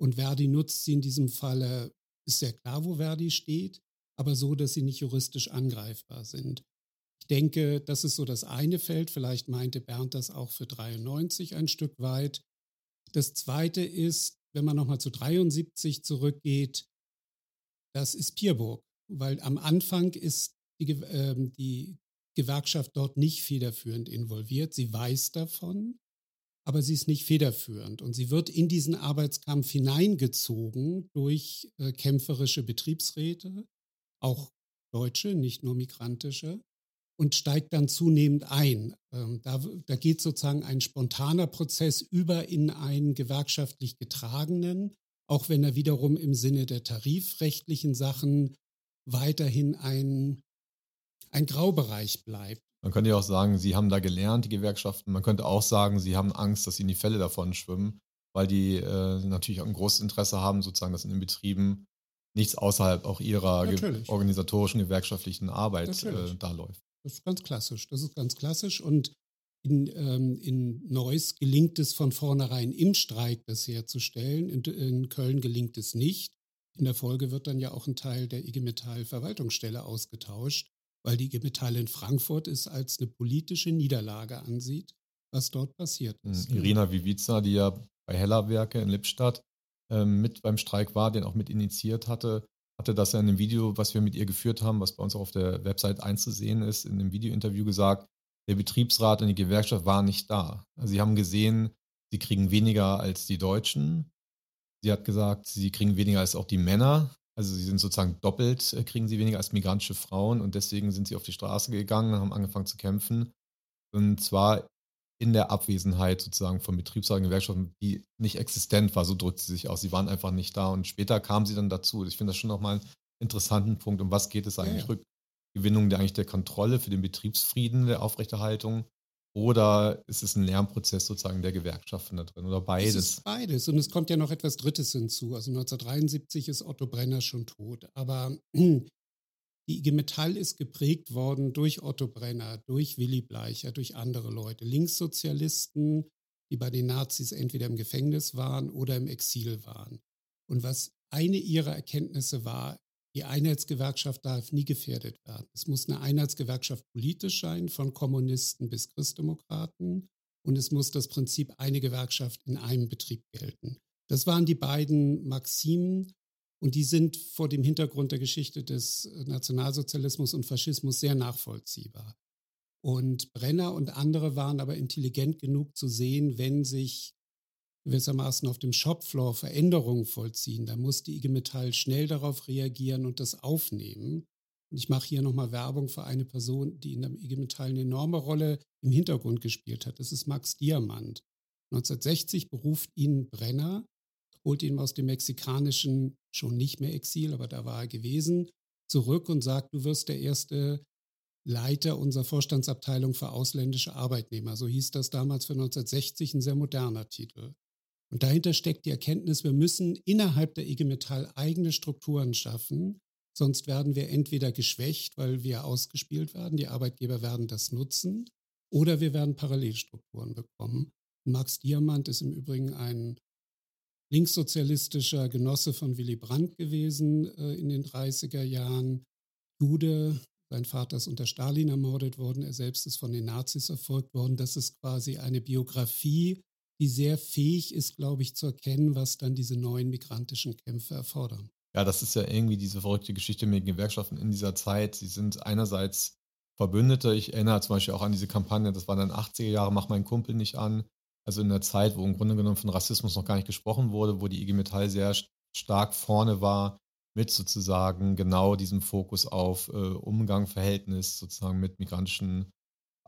und Verdi nutzt sie in diesem Falle, ist sehr klar, wo Verdi steht aber so, dass sie nicht juristisch angreifbar sind. Ich denke, das ist so das eine Feld. Vielleicht meinte Bernd das auch für 93 ein Stück weit. Das zweite ist, wenn man nochmal zu 73 zurückgeht, das ist Pierburg, weil am Anfang ist die, äh, die Gewerkschaft dort nicht federführend involviert. Sie weiß davon, aber sie ist nicht federführend. Und sie wird in diesen Arbeitskampf hineingezogen durch äh, kämpferische Betriebsräte, auch Deutsche, nicht nur migrantische, und steigt dann zunehmend ein. Ähm, da, da geht sozusagen ein spontaner Prozess über in einen gewerkschaftlich getragenen, auch wenn er wiederum im Sinne der tarifrechtlichen Sachen weiterhin ein, ein Graubereich bleibt. Man könnte ja auch sagen, sie haben da gelernt, die Gewerkschaften. Man könnte auch sagen, sie haben Angst, dass sie in die Fälle davon schwimmen, weil die äh, natürlich auch ein großes Interesse haben, sozusagen, dass in den Betrieben nichts außerhalb auch ihrer ge organisatorischen, gewerkschaftlichen Arbeit äh, da läuft. Das ist ganz klassisch. Das ist ganz klassisch. Und in, ähm, in Neuss gelingt es von vornherein im Streik, das herzustellen. In, in, Köln gelingt es nicht. In der Folge wird dann ja auch ein Teil der IG Metall Verwaltungsstelle ausgetauscht, weil die IG Metall in Frankfurt es als eine politische Niederlage ansieht, was dort passiert ist. Hm, Irina Vivica, die ja bei Hellerwerke in Lippstadt ähm, mit beim Streik war, den auch mit initiiert hatte, hatte das ja in dem Video, was wir mit ihr geführt haben, was bei uns auch auf der Website einzusehen ist, in dem Videointerview gesagt, der Betriebsrat und die Gewerkschaft waren nicht da. Also sie haben gesehen, sie kriegen weniger als die Deutschen. Sie hat gesagt, sie kriegen weniger als auch die Männer. Also sie sind sozusagen doppelt, äh, kriegen sie weniger als migrantische Frauen und deswegen sind sie auf die Straße gegangen und haben angefangen zu kämpfen. Und zwar in der Abwesenheit sozusagen von Betriebsräten, Gewerkschaften, die nicht existent war, so drückt sie sich aus. Sie waren einfach nicht da und später kam sie dann dazu. Ich finde das schon nochmal einen interessanten Punkt. Um was geht es eigentlich? Ja. Rückgewinnung der eigentlich der Kontrolle für den Betriebsfrieden, der Aufrechterhaltung? Oder ist es ein Lernprozess sozusagen der Gewerkschaften da drin? Oder beides? Es ist beides. Und es kommt ja noch etwas Drittes hinzu. Also 1973 ist Otto Brenner schon tot. Aber Die IG Metall ist geprägt worden durch Otto Brenner, durch Willy Bleicher, durch andere Leute, Linkssozialisten, die bei den Nazis entweder im Gefängnis waren oder im Exil waren. Und was eine ihrer Erkenntnisse war, die Einheitsgewerkschaft darf nie gefährdet werden. Es muss eine Einheitsgewerkschaft politisch sein, von Kommunisten bis Christdemokraten. Und es muss das Prinzip eine Gewerkschaft in einem Betrieb gelten. Das waren die beiden Maximen, und die sind vor dem Hintergrund der Geschichte des Nationalsozialismus und Faschismus sehr nachvollziehbar. Und Brenner und andere waren aber intelligent genug zu sehen, wenn sich gewissermaßen auf dem Shopfloor Veränderungen vollziehen, da muss die IG Metall schnell darauf reagieren und das aufnehmen. Und ich mache hier nochmal Werbung für eine Person, die in der IG Metall eine enorme Rolle im Hintergrund gespielt hat. Das ist Max Diamant. 1960 beruft ihn Brenner holt ihn aus dem mexikanischen, schon nicht mehr Exil, aber da war er gewesen, zurück und sagt, du wirst der erste Leiter unserer Vorstandsabteilung für ausländische Arbeitnehmer. So hieß das damals für 1960 ein sehr moderner Titel. Und dahinter steckt die Erkenntnis, wir müssen innerhalb der IG Metall eigene Strukturen schaffen, sonst werden wir entweder geschwächt, weil wir ausgespielt werden, die Arbeitgeber werden das nutzen, oder wir werden Parallelstrukturen bekommen. Max Diamant ist im Übrigen ein linkssozialistischer Genosse von Willy Brandt gewesen äh, in den 30er Jahren. Jude, sein Vater ist unter Stalin ermordet worden, er selbst ist von den Nazis erfolgt worden. Das ist quasi eine Biografie, die sehr fähig ist, glaube ich, zu erkennen, was dann diese neuen migrantischen Kämpfe erfordern. Ja, das ist ja irgendwie diese verrückte Geschichte mit den Gewerkschaften in dieser Zeit. Sie sind einerseits Verbündete. Ich erinnere zum Beispiel auch an diese Kampagne, das waren dann 80er Jahre, mach meinen Kumpel nicht an. Also in der Zeit, wo im Grunde genommen von Rassismus noch gar nicht gesprochen wurde, wo die IG Metall sehr stark vorne war mit sozusagen genau diesem Fokus auf äh, Umgang, Verhältnis sozusagen mit migrantischen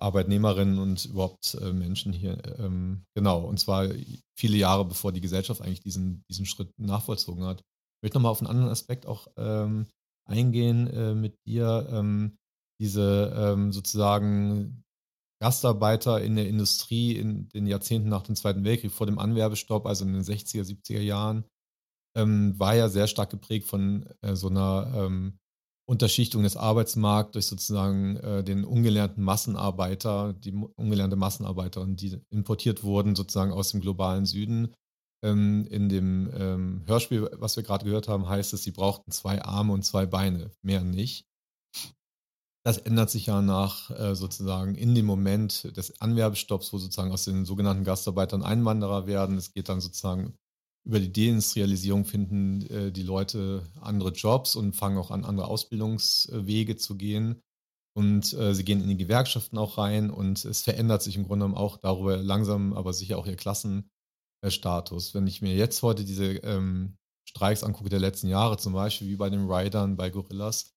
Arbeitnehmerinnen und überhaupt äh, Menschen hier. Ähm, genau, und zwar viele Jahre bevor die Gesellschaft eigentlich diesen, diesen Schritt nachvollzogen hat. Ich möchte nochmal auf einen anderen Aspekt auch ähm, eingehen äh, mit dir. Ähm, diese ähm, sozusagen Gastarbeiter in der Industrie in den Jahrzehnten nach dem Zweiten Weltkrieg, vor dem Anwerbestopp, also in den 60er, 70er Jahren, ähm, war ja sehr stark geprägt von äh, so einer ähm, Unterschichtung des Arbeitsmarkts durch sozusagen äh, den ungelernten Massenarbeiter, die ungelernte Massenarbeiterin, die importiert wurden sozusagen aus dem globalen Süden. Ähm, in dem ähm, Hörspiel, was wir gerade gehört haben, heißt es, sie brauchten zwei Arme und zwei Beine, mehr nicht. Das ändert sich ja nach äh, sozusagen in dem Moment des Anwerbestopps, wo sozusagen aus den sogenannten Gastarbeitern Einwanderer werden. Es geht dann sozusagen über die Deindustrialisierung finden äh, die Leute andere Jobs und fangen auch an, andere Ausbildungswege zu gehen. Und äh, sie gehen in die Gewerkschaften auch rein und es verändert sich im Grunde genommen auch darüber langsam, aber sicher auch ihr Klassenstatus. Wenn ich mir jetzt heute diese ähm, Streiks angucke der letzten Jahre, zum Beispiel wie bei den Riders, bei Gorillas,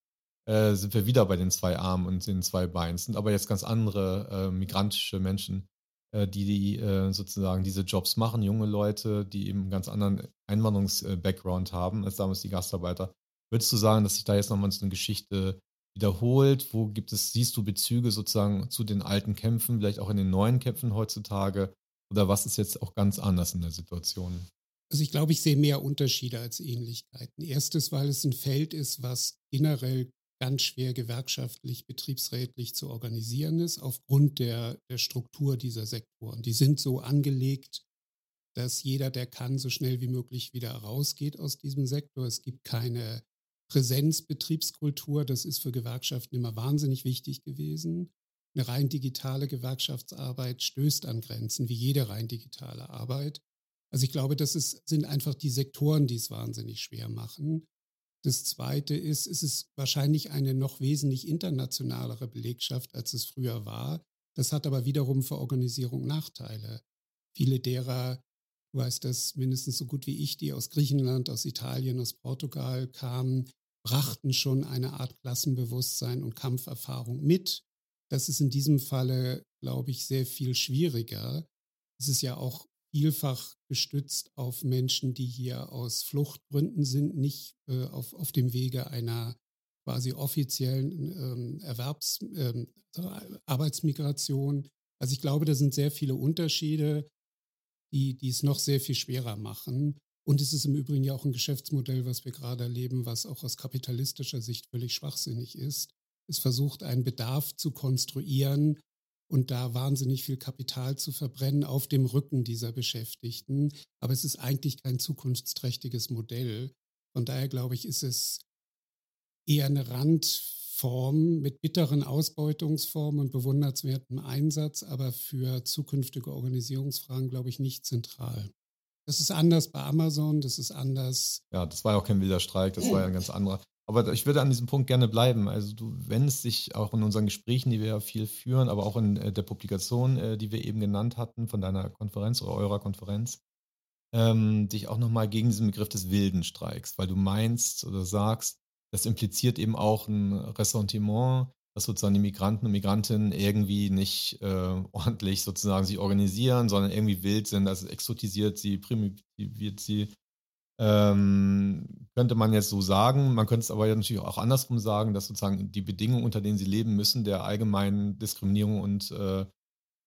äh, sind wir wieder bei den zwei Armen und den zwei Beinen. Sind aber jetzt ganz andere äh, migrantische Menschen, die, die äh, sozusagen diese Jobs machen, junge Leute, die eben einen ganz anderen Einwanderungs-Background haben als damals die Gastarbeiter. Würdest du sagen, dass sich da jetzt nochmal so eine Geschichte wiederholt? Wo gibt es, siehst du Bezüge sozusagen zu den alten Kämpfen, vielleicht auch in den neuen Kämpfen heutzutage? Oder was ist jetzt auch ganz anders in der Situation? Also ich glaube, ich sehe mehr Unterschiede als Ähnlichkeiten. Erstes, weil es ein Feld ist, was generell ganz schwer gewerkschaftlich, betriebsrätlich zu organisieren ist, aufgrund der, der Struktur dieser Sektoren. Die sind so angelegt, dass jeder, der kann, so schnell wie möglich wieder rausgeht aus diesem Sektor. Es gibt keine Präsenzbetriebskultur. Das ist für Gewerkschaften immer wahnsinnig wichtig gewesen. Eine rein digitale Gewerkschaftsarbeit stößt an Grenzen, wie jede rein digitale Arbeit. Also ich glaube, das ist, sind einfach die Sektoren, die es wahnsinnig schwer machen. Das Zweite ist, es ist wahrscheinlich eine noch wesentlich internationalere Belegschaft, als es früher war. Das hat aber wiederum für Organisierung Nachteile. Viele derer, du weißt das mindestens so gut wie ich, die aus Griechenland, aus Italien, aus Portugal kamen, brachten schon eine Art Klassenbewusstsein und Kampferfahrung mit. Das ist in diesem Falle, glaube ich, sehr viel schwieriger. Es ist ja auch vielfach gestützt auf Menschen, die hier aus Fluchtgründen sind, nicht äh, auf, auf dem Wege einer quasi offiziellen ähm, Erwerbs-, ähm, Arbeitsmigration. Also ich glaube, da sind sehr viele Unterschiede, die, die es noch sehr viel schwerer machen. Und es ist im Übrigen ja auch ein Geschäftsmodell, was wir gerade erleben, was auch aus kapitalistischer Sicht völlig schwachsinnig ist. Es versucht, einen Bedarf zu konstruieren, und da wahnsinnig viel Kapital zu verbrennen auf dem Rücken dieser Beschäftigten. Aber es ist eigentlich kein zukunftsträchtiges Modell. Von daher glaube ich, ist es eher eine Randform mit bitteren Ausbeutungsformen und bewundernswertem Einsatz, aber für zukünftige Organisierungsfragen, glaube ich, nicht zentral. Das ist anders bei Amazon, das ist anders. Ja, das war ja auch kein wilder Streik, das war ja ein ganz anderer. Aber ich würde an diesem Punkt gerne bleiben. Also du wendest dich auch in unseren Gesprächen, die wir ja viel führen, aber auch in äh, der Publikation, äh, die wir eben genannt hatten, von deiner Konferenz oder eurer Konferenz, ähm, dich auch nochmal gegen diesen Begriff des wilden Streiks, weil du meinst oder sagst, das impliziert eben auch ein Ressentiment, dass sozusagen die Migranten und Migrantinnen irgendwie nicht äh, ordentlich sozusagen sich organisieren, sondern irgendwie wild sind, also exotisiert sie, primitiviert sie ähm, könnte man jetzt so sagen. Man könnte es aber natürlich auch andersrum sagen, dass sozusagen die Bedingungen, unter denen sie leben müssen, der allgemeinen Diskriminierung und äh,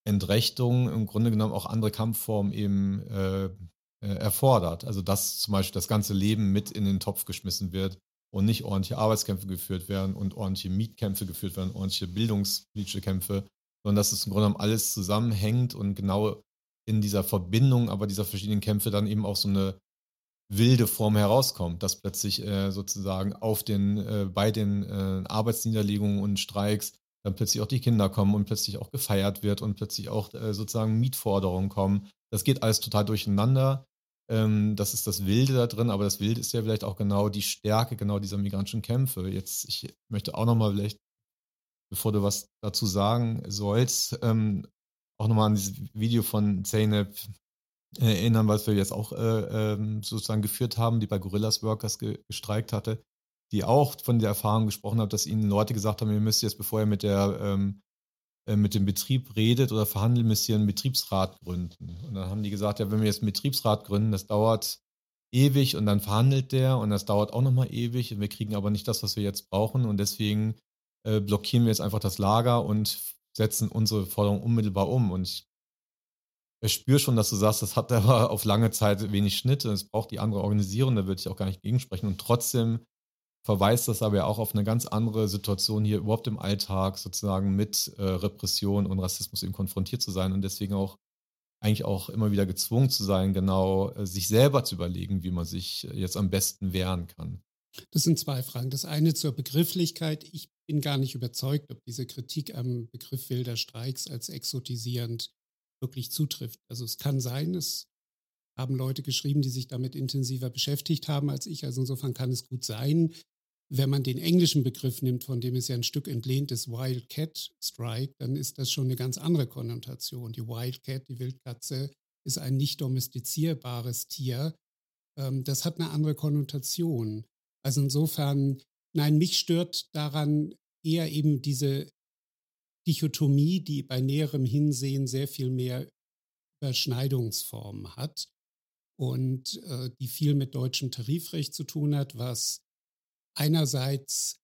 Entrechtung im Grunde genommen auch andere Kampfformen eben äh, äh, erfordert. Also dass zum Beispiel das ganze Leben mit in den Topf geschmissen wird und nicht ordentliche Arbeitskämpfe geführt werden und ordentliche Mietkämpfe geführt werden, ordentliche bildungspolitische Kämpfe, sondern dass es im Grunde genommen alles zusammenhängt und genau in dieser Verbindung aber dieser verschiedenen Kämpfe dann eben auch so eine wilde Form herauskommt, dass plötzlich äh, sozusagen auf den, äh, bei den äh, Arbeitsniederlegungen und Streiks dann plötzlich auch die Kinder kommen und plötzlich auch gefeiert wird und plötzlich auch äh, sozusagen Mietforderungen kommen. Das geht alles total durcheinander. Ähm, das ist das Wilde da drin, aber das Wilde ist ja vielleicht auch genau die Stärke genau dieser migrantischen Kämpfe. Jetzt, ich möchte auch nochmal vielleicht, bevor du was dazu sagen sollst, ähm, auch nochmal an dieses Video von Zeynep erinnern, was wir jetzt auch äh, ähm, sozusagen geführt haben, die bei Gorillas Workers ge gestreikt hatte, die auch von der Erfahrung gesprochen hat, dass ihnen Leute gesagt haben, ihr müsst jetzt, bevor ihr mit der ähm, äh, mit dem Betrieb redet oder verhandeln, müsst ihr einen Betriebsrat gründen. Und dann haben die gesagt, ja, wenn wir jetzt einen Betriebsrat gründen, das dauert ewig und dann verhandelt der und das dauert auch nochmal ewig und wir kriegen aber nicht das, was wir jetzt brauchen und deswegen äh, blockieren wir jetzt einfach das Lager und setzen unsere Forderung unmittelbar um. Und ich spüre schon, dass du sagst, das hat aber auf lange Zeit wenig Schnitt und es braucht die andere Organisierung, da würde ich auch gar nicht gegensprechen. Und trotzdem verweist das aber ja auch auf eine ganz andere Situation hier überhaupt im Alltag sozusagen mit äh, Repression und Rassismus eben konfrontiert zu sein und deswegen auch eigentlich auch immer wieder gezwungen zu sein, genau äh, sich selber zu überlegen, wie man sich äh, jetzt am besten wehren kann. Das sind zwei Fragen. Das eine zur Begrifflichkeit. Ich bin gar nicht überzeugt, ob diese Kritik am Begriff wilder Streiks als exotisierend wirklich zutrifft. Also es kann sein, es haben Leute geschrieben, die sich damit intensiver beschäftigt haben als ich. Also insofern kann es gut sein. Wenn man den englischen Begriff nimmt, von dem es ja ein Stück entlehnt ist, Wildcat Strike, dann ist das schon eine ganz andere Konnotation. Die Wildcat, die Wildkatze, ist ein nicht domestizierbares Tier. Ähm, das hat eine andere Konnotation. Also insofern, nein, mich stört daran eher eben diese Dichotomie, die bei näherem Hinsehen sehr viel mehr Überschneidungsformen hat und äh, die viel mit deutschem Tarifrecht zu tun hat, was einerseits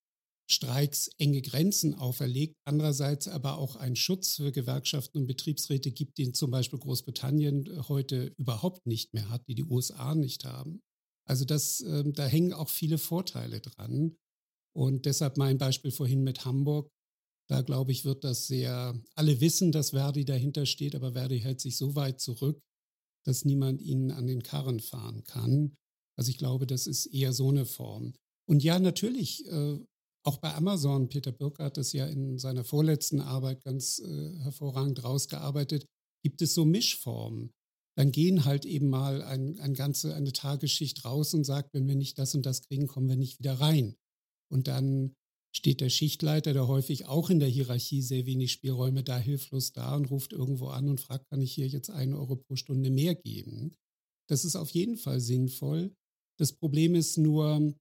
Streiks enge Grenzen auferlegt, andererseits aber auch einen Schutz für Gewerkschaften und Betriebsräte gibt, den zum Beispiel Großbritannien heute überhaupt nicht mehr hat, die die USA nicht haben. Also das, äh, da hängen auch viele Vorteile dran. Und deshalb mein Beispiel vorhin mit Hamburg. Da glaube ich, wird das sehr, alle wissen, dass Verdi dahinter steht, aber Verdi hält sich so weit zurück, dass niemand ihnen an den Karren fahren kann. Also ich glaube, das ist eher so eine Form. Und ja, natürlich, äh, auch bei Amazon, Peter Birk hat das ja in seiner vorletzten Arbeit ganz äh, hervorragend rausgearbeitet, gibt es so Mischformen. Dann gehen halt eben mal ein, ein ganze, eine Tagesschicht raus und sagt, wenn wir nicht das und das kriegen, kommen wir nicht wieder rein. Und dann steht der Schichtleiter, der häufig auch in der Hierarchie sehr wenig Spielräume da hilflos da und ruft irgendwo an und fragt, kann ich hier jetzt einen Euro pro Stunde mehr geben? Das ist auf jeden Fall sinnvoll. Das Problem ist nur,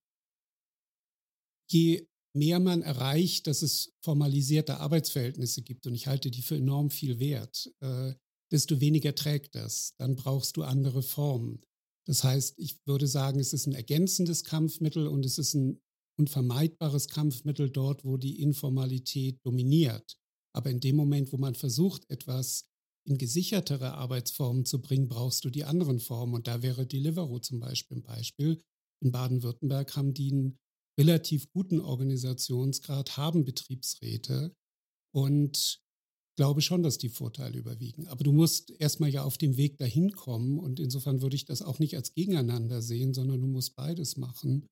je mehr man erreicht, dass es formalisierte Arbeitsverhältnisse gibt, und ich halte die für enorm viel wert, äh, desto weniger trägt das. Dann brauchst du andere Formen. Das heißt, ich würde sagen, es ist ein ergänzendes Kampfmittel und es ist ein unvermeidbares Kampfmittel dort, wo die Informalität dominiert. Aber in dem Moment, wo man versucht, etwas in gesichertere Arbeitsformen zu bringen, brauchst du die anderen Formen. Und da wäre Deliveroo zum Beispiel ein Beispiel. In Baden-Württemberg haben die einen relativ guten Organisationsgrad, haben Betriebsräte und glaube schon, dass die Vorteile überwiegen. Aber du musst erstmal ja auf dem Weg dahin kommen und insofern würde ich das auch nicht als gegeneinander sehen, sondern du musst beides machen.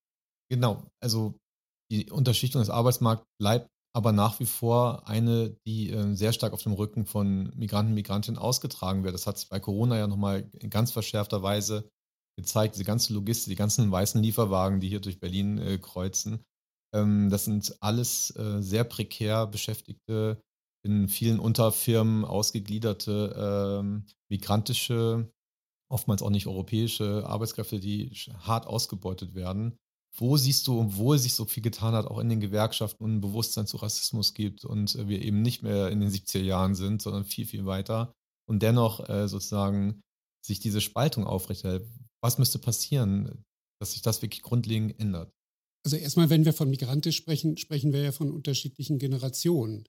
Genau, also die Unterschichtung des Arbeitsmarkts bleibt aber nach wie vor eine, die äh, sehr stark auf dem Rücken von Migranten Migrantinnen ausgetragen wird. Das hat sich bei Corona ja nochmal in ganz verschärfter Weise gezeigt, diese ganze Logistik, die ganzen weißen Lieferwagen, die hier durch Berlin äh, kreuzen. Ähm, das sind alles äh, sehr prekär Beschäftigte, in vielen Unterfirmen ausgegliederte ähm, migrantische, oftmals auch nicht europäische Arbeitskräfte, die hart ausgebeutet werden. Wo siehst du, obwohl sich so viel getan hat, auch in den Gewerkschaften und ein Bewusstsein zu Rassismus gibt und wir eben nicht mehr in den 70er Jahren sind, sondern viel, viel weiter und dennoch äh, sozusagen sich diese Spaltung aufrechterhält? Was müsste passieren, dass sich das wirklich grundlegend ändert? Also erstmal, wenn wir von Migranten sprechen, sprechen wir ja von unterschiedlichen Generationen.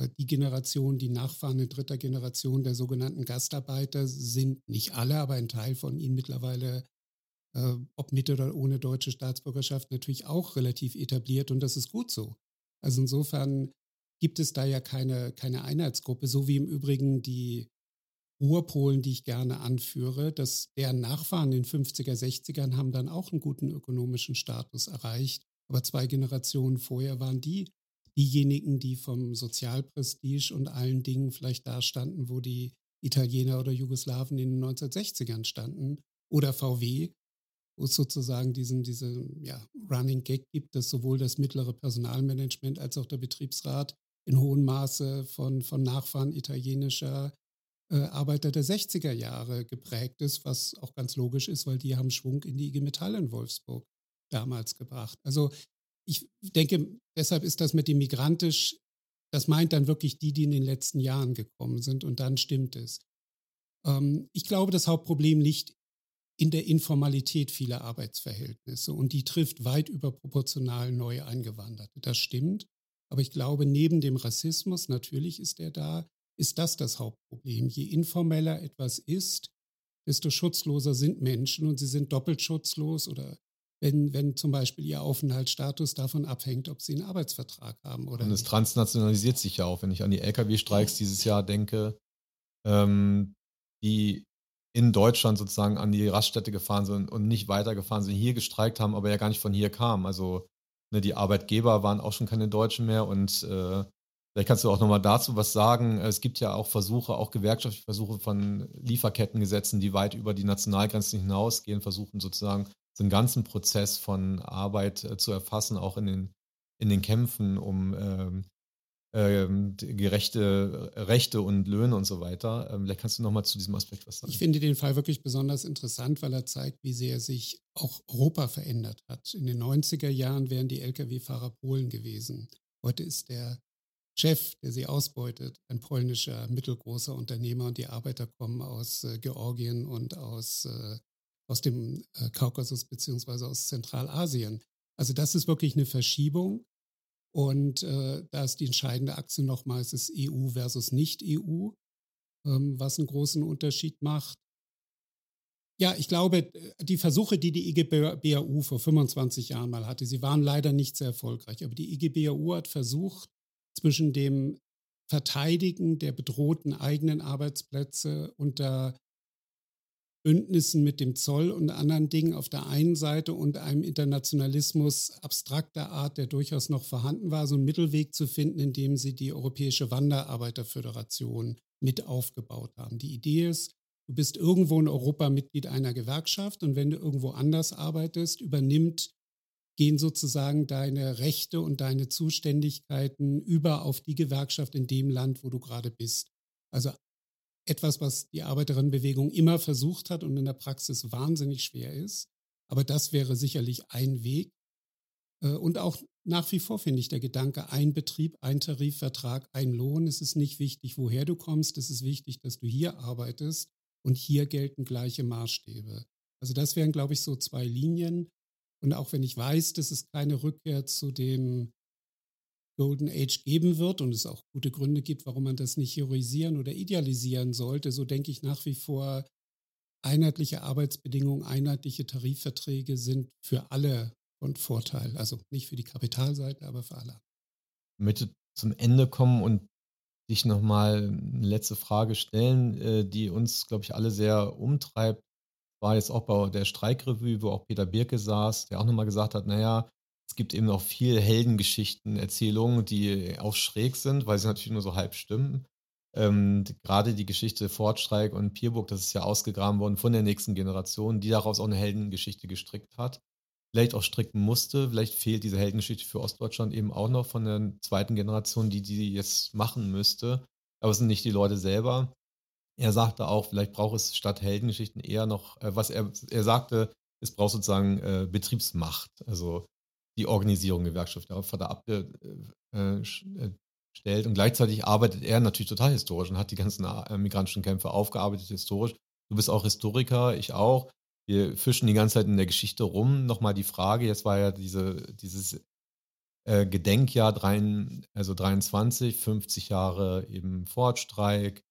Äh, die Generation, die Nachfahren in dritter Generation der sogenannten Gastarbeiter sind nicht alle, aber ein Teil von ihnen mittlerweile, äh, ob mit oder ohne deutsche Staatsbürgerschaft, natürlich auch relativ etabliert und das ist gut so. Also insofern gibt es da ja keine, keine Einheitsgruppe, so wie im Übrigen die Urpolen, die ich gerne anführe, dass deren Nachfahren in den 50er, 60ern haben dann auch einen guten ökonomischen Status erreicht. Aber zwei Generationen vorher waren die diejenigen, die vom Sozialprestige und allen Dingen vielleicht da standen, wo die Italiener oder Jugoslawen in den 1960ern standen. Oder VW, wo es sozusagen diesen, diese ja, Running Gag gibt, dass sowohl das mittlere Personalmanagement als auch der Betriebsrat in hohem Maße von, von Nachfahren italienischer äh, Arbeiter der 60er Jahre geprägt ist, was auch ganz logisch ist, weil die haben Schwung in die IG Metall in Wolfsburg damals gebracht. Also ich denke, deshalb ist das mit dem migrantisch, das meint dann wirklich die, die in den letzten Jahren gekommen sind und dann stimmt es. Ähm, ich glaube, das Hauptproblem liegt in der Informalität vieler Arbeitsverhältnisse und die trifft weit überproportional neu Eingewanderte. Das stimmt. Aber ich glaube, neben dem Rassismus, natürlich ist er da, ist das das Hauptproblem. Je informeller etwas ist, desto schutzloser sind Menschen und sie sind doppelt schutzlos oder wenn, wenn zum Beispiel ihr Aufenthaltsstatus davon abhängt, ob sie einen Arbeitsvertrag haben oder Und es transnationalisiert sich ja auch, wenn ich an die Lkw-Streiks dieses Jahr denke, ähm, die in Deutschland sozusagen an die Raststätte gefahren sind und nicht weitergefahren sind, hier gestreikt haben, aber ja gar nicht von hier kamen. Also ne, die Arbeitgeber waren auch schon keine Deutschen mehr und äh, vielleicht kannst du auch nochmal dazu was sagen. Es gibt ja auch Versuche, auch gewerkschaftliche Versuche von Lieferkettengesetzen, die weit über die Nationalgrenzen hinausgehen, versuchen sozusagen den ganzen Prozess von Arbeit äh, zu erfassen, auch in den, in den Kämpfen um ähm, ähm, gerechte Rechte und Löhne und so weiter. Ähm, vielleicht kannst du noch mal zu diesem Aspekt was sagen. Ich finde den Fall wirklich besonders interessant, weil er zeigt, wie sehr sich auch Europa verändert hat. In den 90er Jahren wären die Lkw-Fahrer Polen gewesen. Heute ist der Chef, der sie ausbeutet, ein polnischer mittelgroßer Unternehmer und die Arbeiter kommen aus äh, Georgien und aus, äh, aus dem äh, Kaukasus beziehungsweise aus Zentralasien. Also das ist wirklich eine Verschiebung. Und äh, da ist die entscheidende Achse nochmals ist EU versus Nicht-EU, ähm, was einen großen Unterschied macht. Ja, ich glaube, die Versuche, die die IGBAU vor 25 Jahren mal hatte, sie waren leider nicht sehr erfolgreich. Aber die IGBAU hat versucht, zwischen dem Verteidigen der bedrohten eigenen Arbeitsplätze unter Bündnissen mit dem Zoll und anderen Dingen auf der einen Seite und einem Internationalismus abstrakter Art, der durchaus noch vorhanden war, so einen Mittelweg zu finden, indem sie die Europäische Wanderarbeiterföderation mit aufgebaut haben. Die Idee ist, du bist irgendwo in Europa Mitglied einer Gewerkschaft und wenn du irgendwo anders arbeitest, übernimmt, gehen sozusagen deine Rechte und deine Zuständigkeiten über auf die Gewerkschaft in dem Land, wo du gerade bist. Also etwas, was die Arbeiterinnenbewegung immer versucht hat und in der Praxis wahnsinnig schwer ist. Aber das wäre sicherlich ein Weg. Äh, und auch nach wie vor finde ich der Gedanke, ein Betrieb, ein Tarifvertrag, ein Lohn. Es ist nicht wichtig, woher du kommst. Es ist wichtig, dass du hier arbeitest und hier gelten gleiche Maßstäbe. Also das wären, glaube ich, so zwei Linien. Und auch wenn ich weiß, dass es keine Rückkehr zu dem Golden Age geben wird und es auch gute Gründe gibt, warum man das nicht heroisieren oder idealisieren sollte, so denke ich nach wie vor, einheitliche Arbeitsbedingungen, einheitliche Tarifverträge sind für alle von Vorteil. Also nicht für die Kapitalseite, aber für alle. Ich möchte zum Ende kommen und dich nochmal eine letzte Frage stellen, äh, die uns, glaube ich, alle sehr umtreibt. War jetzt auch bei der Streikrevue, wo auch Peter Birke saß, der auch nochmal gesagt hat, naja, es gibt eben auch viel Heldengeschichten, Erzählungen, die auch schräg sind, weil sie natürlich nur so halb stimmen. Ähm, gerade die Geschichte Fortstreik und Pierburg, das ist ja ausgegraben worden von der nächsten Generation, die daraus auch eine Heldengeschichte gestrickt hat. Vielleicht auch stricken musste. Vielleicht fehlt diese Heldengeschichte für Ostdeutschland eben auch noch von der zweiten Generation, die die jetzt machen müsste. Aber es sind nicht die Leute selber. Er sagte auch, vielleicht braucht es statt Heldengeschichten eher noch, äh, was er, er sagte, es braucht sozusagen äh, Betriebsmacht. Also die Organisierung Gewerkschaft darauf hat er abgestellt. Und gleichzeitig arbeitet er natürlich total historisch und hat die ganzen äh, migrantischen Kämpfe aufgearbeitet historisch. Du bist auch Historiker, ich auch. Wir fischen die ganze Zeit in der Geschichte rum. Nochmal die Frage, jetzt war ja diese, dieses äh, Gedenkjahr drei, also 23, 50 Jahre eben Fortstreik,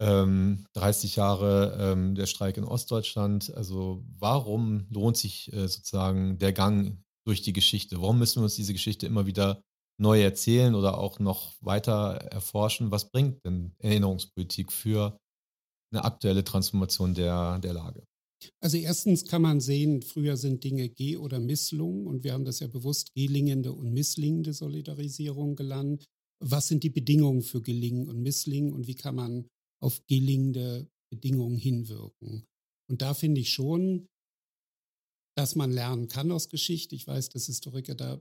ähm, 30 Jahre ähm, der Streik in Ostdeutschland. Also warum lohnt sich äh, sozusagen der Gang durch die Geschichte? Warum müssen wir uns diese Geschichte immer wieder neu erzählen oder auch noch weiter erforschen? Was bringt denn Erinnerungspolitik für eine aktuelle Transformation der, der Lage? Also erstens kann man sehen, früher sind Dinge Geh- oder Misslungen und wir haben das ja bewusst gelingende und misslingende Solidarisierung gelernt. Was sind die Bedingungen für Gelingen und Misslingen und wie kann man auf gelingende Bedingungen hinwirken? Und da finde ich schon, dass man lernen kann aus Geschichte. Ich weiß, dass Historiker da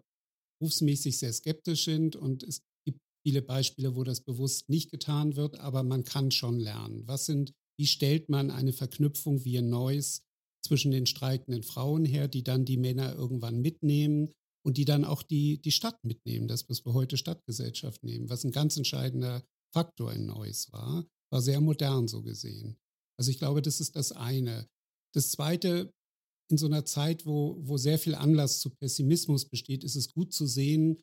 berufsmäßig sehr skeptisch sind und es gibt viele Beispiele, wo das bewusst nicht getan wird, aber man kann schon lernen. Was sind, wie stellt man eine Verknüpfung wie ein Neues zwischen den streikenden Frauen her, die dann die Männer irgendwann mitnehmen und die dann auch die, die Stadt mitnehmen, das, was wir heute Stadtgesellschaft nehmen, was ein ganz entscheidender Faktor in Neues war, war sehr modern so gesehen. Also ich glaube, das ist das eine. Das Zweite, in so einer Zeit, wo, wo sehr viel Anlass zu Pessimismus besteht, ist es gut zu sehen,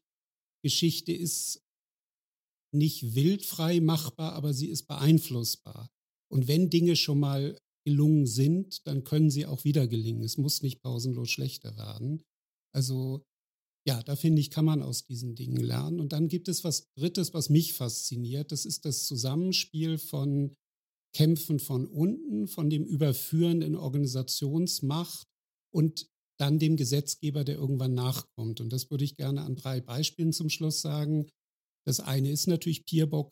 Geschichte ist nicht wildfrei machbar, aber sie ist beeinflussbar. Und wenn Dinge schon mal gelungen sind, dann können sie auch wieder gelingen. Es muss nicht pausenlos schlechter werden. Also ja, da finde ich, kann man aus diesen Dingen lernen. Und dann gibt es was Drittes, was mich fasziniert. Das ist das Zusammenspiel von Kämpfen von unten, von dem Überführen in Organisationsmacht und dann dem Gesetzgeber, der irgendwann nachkommt. Und das würde ich gerne an drei Beispielen zum Schluss sagen. Das eine ist natürlich, Pierbock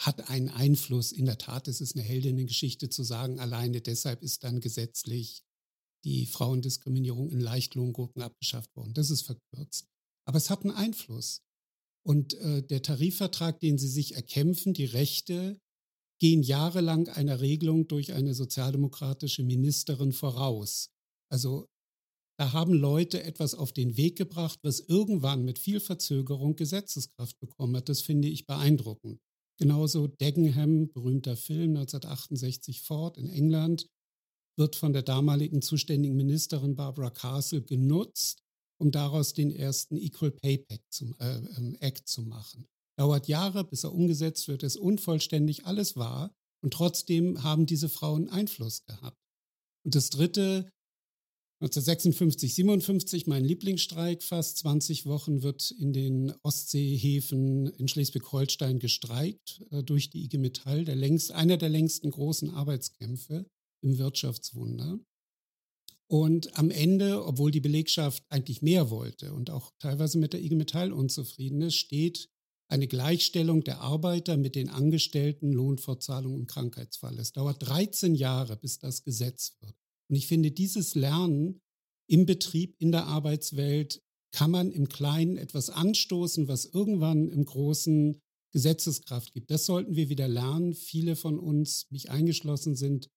hat einen Einfluss. In der Tat, es ist eine Heldinnengeschichte zu sagen, alleine deshalb ist dann gesetzlich die Frauendiskriminierung in Leichtlohngruppen abgeschafft worden. Das ist verkürzt. Aber es hat einen Einfluss. Und äh, der Tarifvertrag, den sie sich erkämpfen, die Rechte, gehen jahrelang einer Regelung durch eine sozialdemokratische Ministerin voraus. Also da haben Leute etwas auf den Weg gebracht, was irgendwann mit viel Verzögerung Gesetzeskraft bekommen hat. Das finde ich beeindruckend. Genauso Dagenham, berühmter Film 1968 Ford in England, wird von der damaligen zuständigen Ministerin Barbara Castle genutzt, um daraus den ersten Equal Pay zum, äh, ähm, Act zu machen. Dauert Jahre, bis er umgesetzt wird, ist unvollständig, alles wahr. Und trotzdem haben diese Frauen Einfluss gehabt. Und das Dritte, 1956, 57, mein Lieblingsstreik, fast 20 Wochen wird in den Ostseehäfen in Schleswig-Holstein gestreikt äh, durch die IG Metall, der längst, einer der längsten großen Arbeitskämpfe im Wirtschaftswunder. Und am Ende, obwohl die Belegschaft eigentlich mehr wollte und auch teilweise mit der IG Metall unzufrieden ist, steht eine Gleichstellung der Arbeiter mit den Angestellten, Lohnfortzahlung im Krankheitsfall. Es dauert 13 Jahre, bis das Gesetz wird. Und ich finde, dieses Lernen im Betrieb, in der Arbeitswelt, kann man im Kleinen etwas anstoßen, was irgendwann im Großen Gesetzeskraft gibt. Das sollten wir wieder lernen. Viele von uns, mich eingeschlossen, sind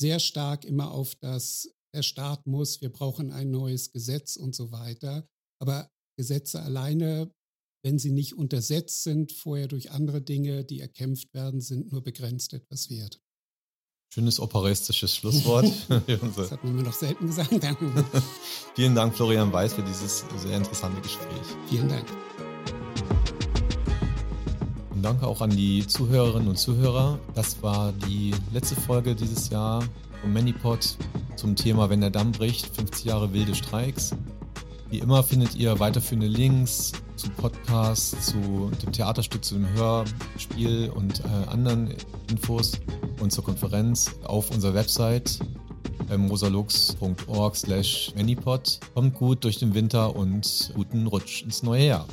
sehr stark immer auf das, der Staat muss, wir brauchen ein neues Gesetz und so weiter. Aber Gesetze alleine, wenn sie nicht untersetzt sind, vorher durch andere Dinge, die erkämpft werden, sind nur begrenzt etwas wert. Schönes operistisches Schlusswort. das hat man mir noch selten gesagt. Vielen Dank, Florian Weiß, für dieses sehr interessante Gespräch. Vielen Dank. Und danke auch an die Zuhörerinnen und Zuhörer. Das war die letzte Folge dieses Jahr vom Manipod zum Thema Wenn der Damm bricht, 50 Jahre wilde Streiks. Wie immer findet ihr weiterführende Links zu Podcasts, zu dem Theaterstück, zu dem Hörspiel und äh, anderen Infos und zur Konferenz auf unserer Website ähm, rosalux.org slash. Kommt gut durch den Winter und guten Rutsch ins neue Jahr.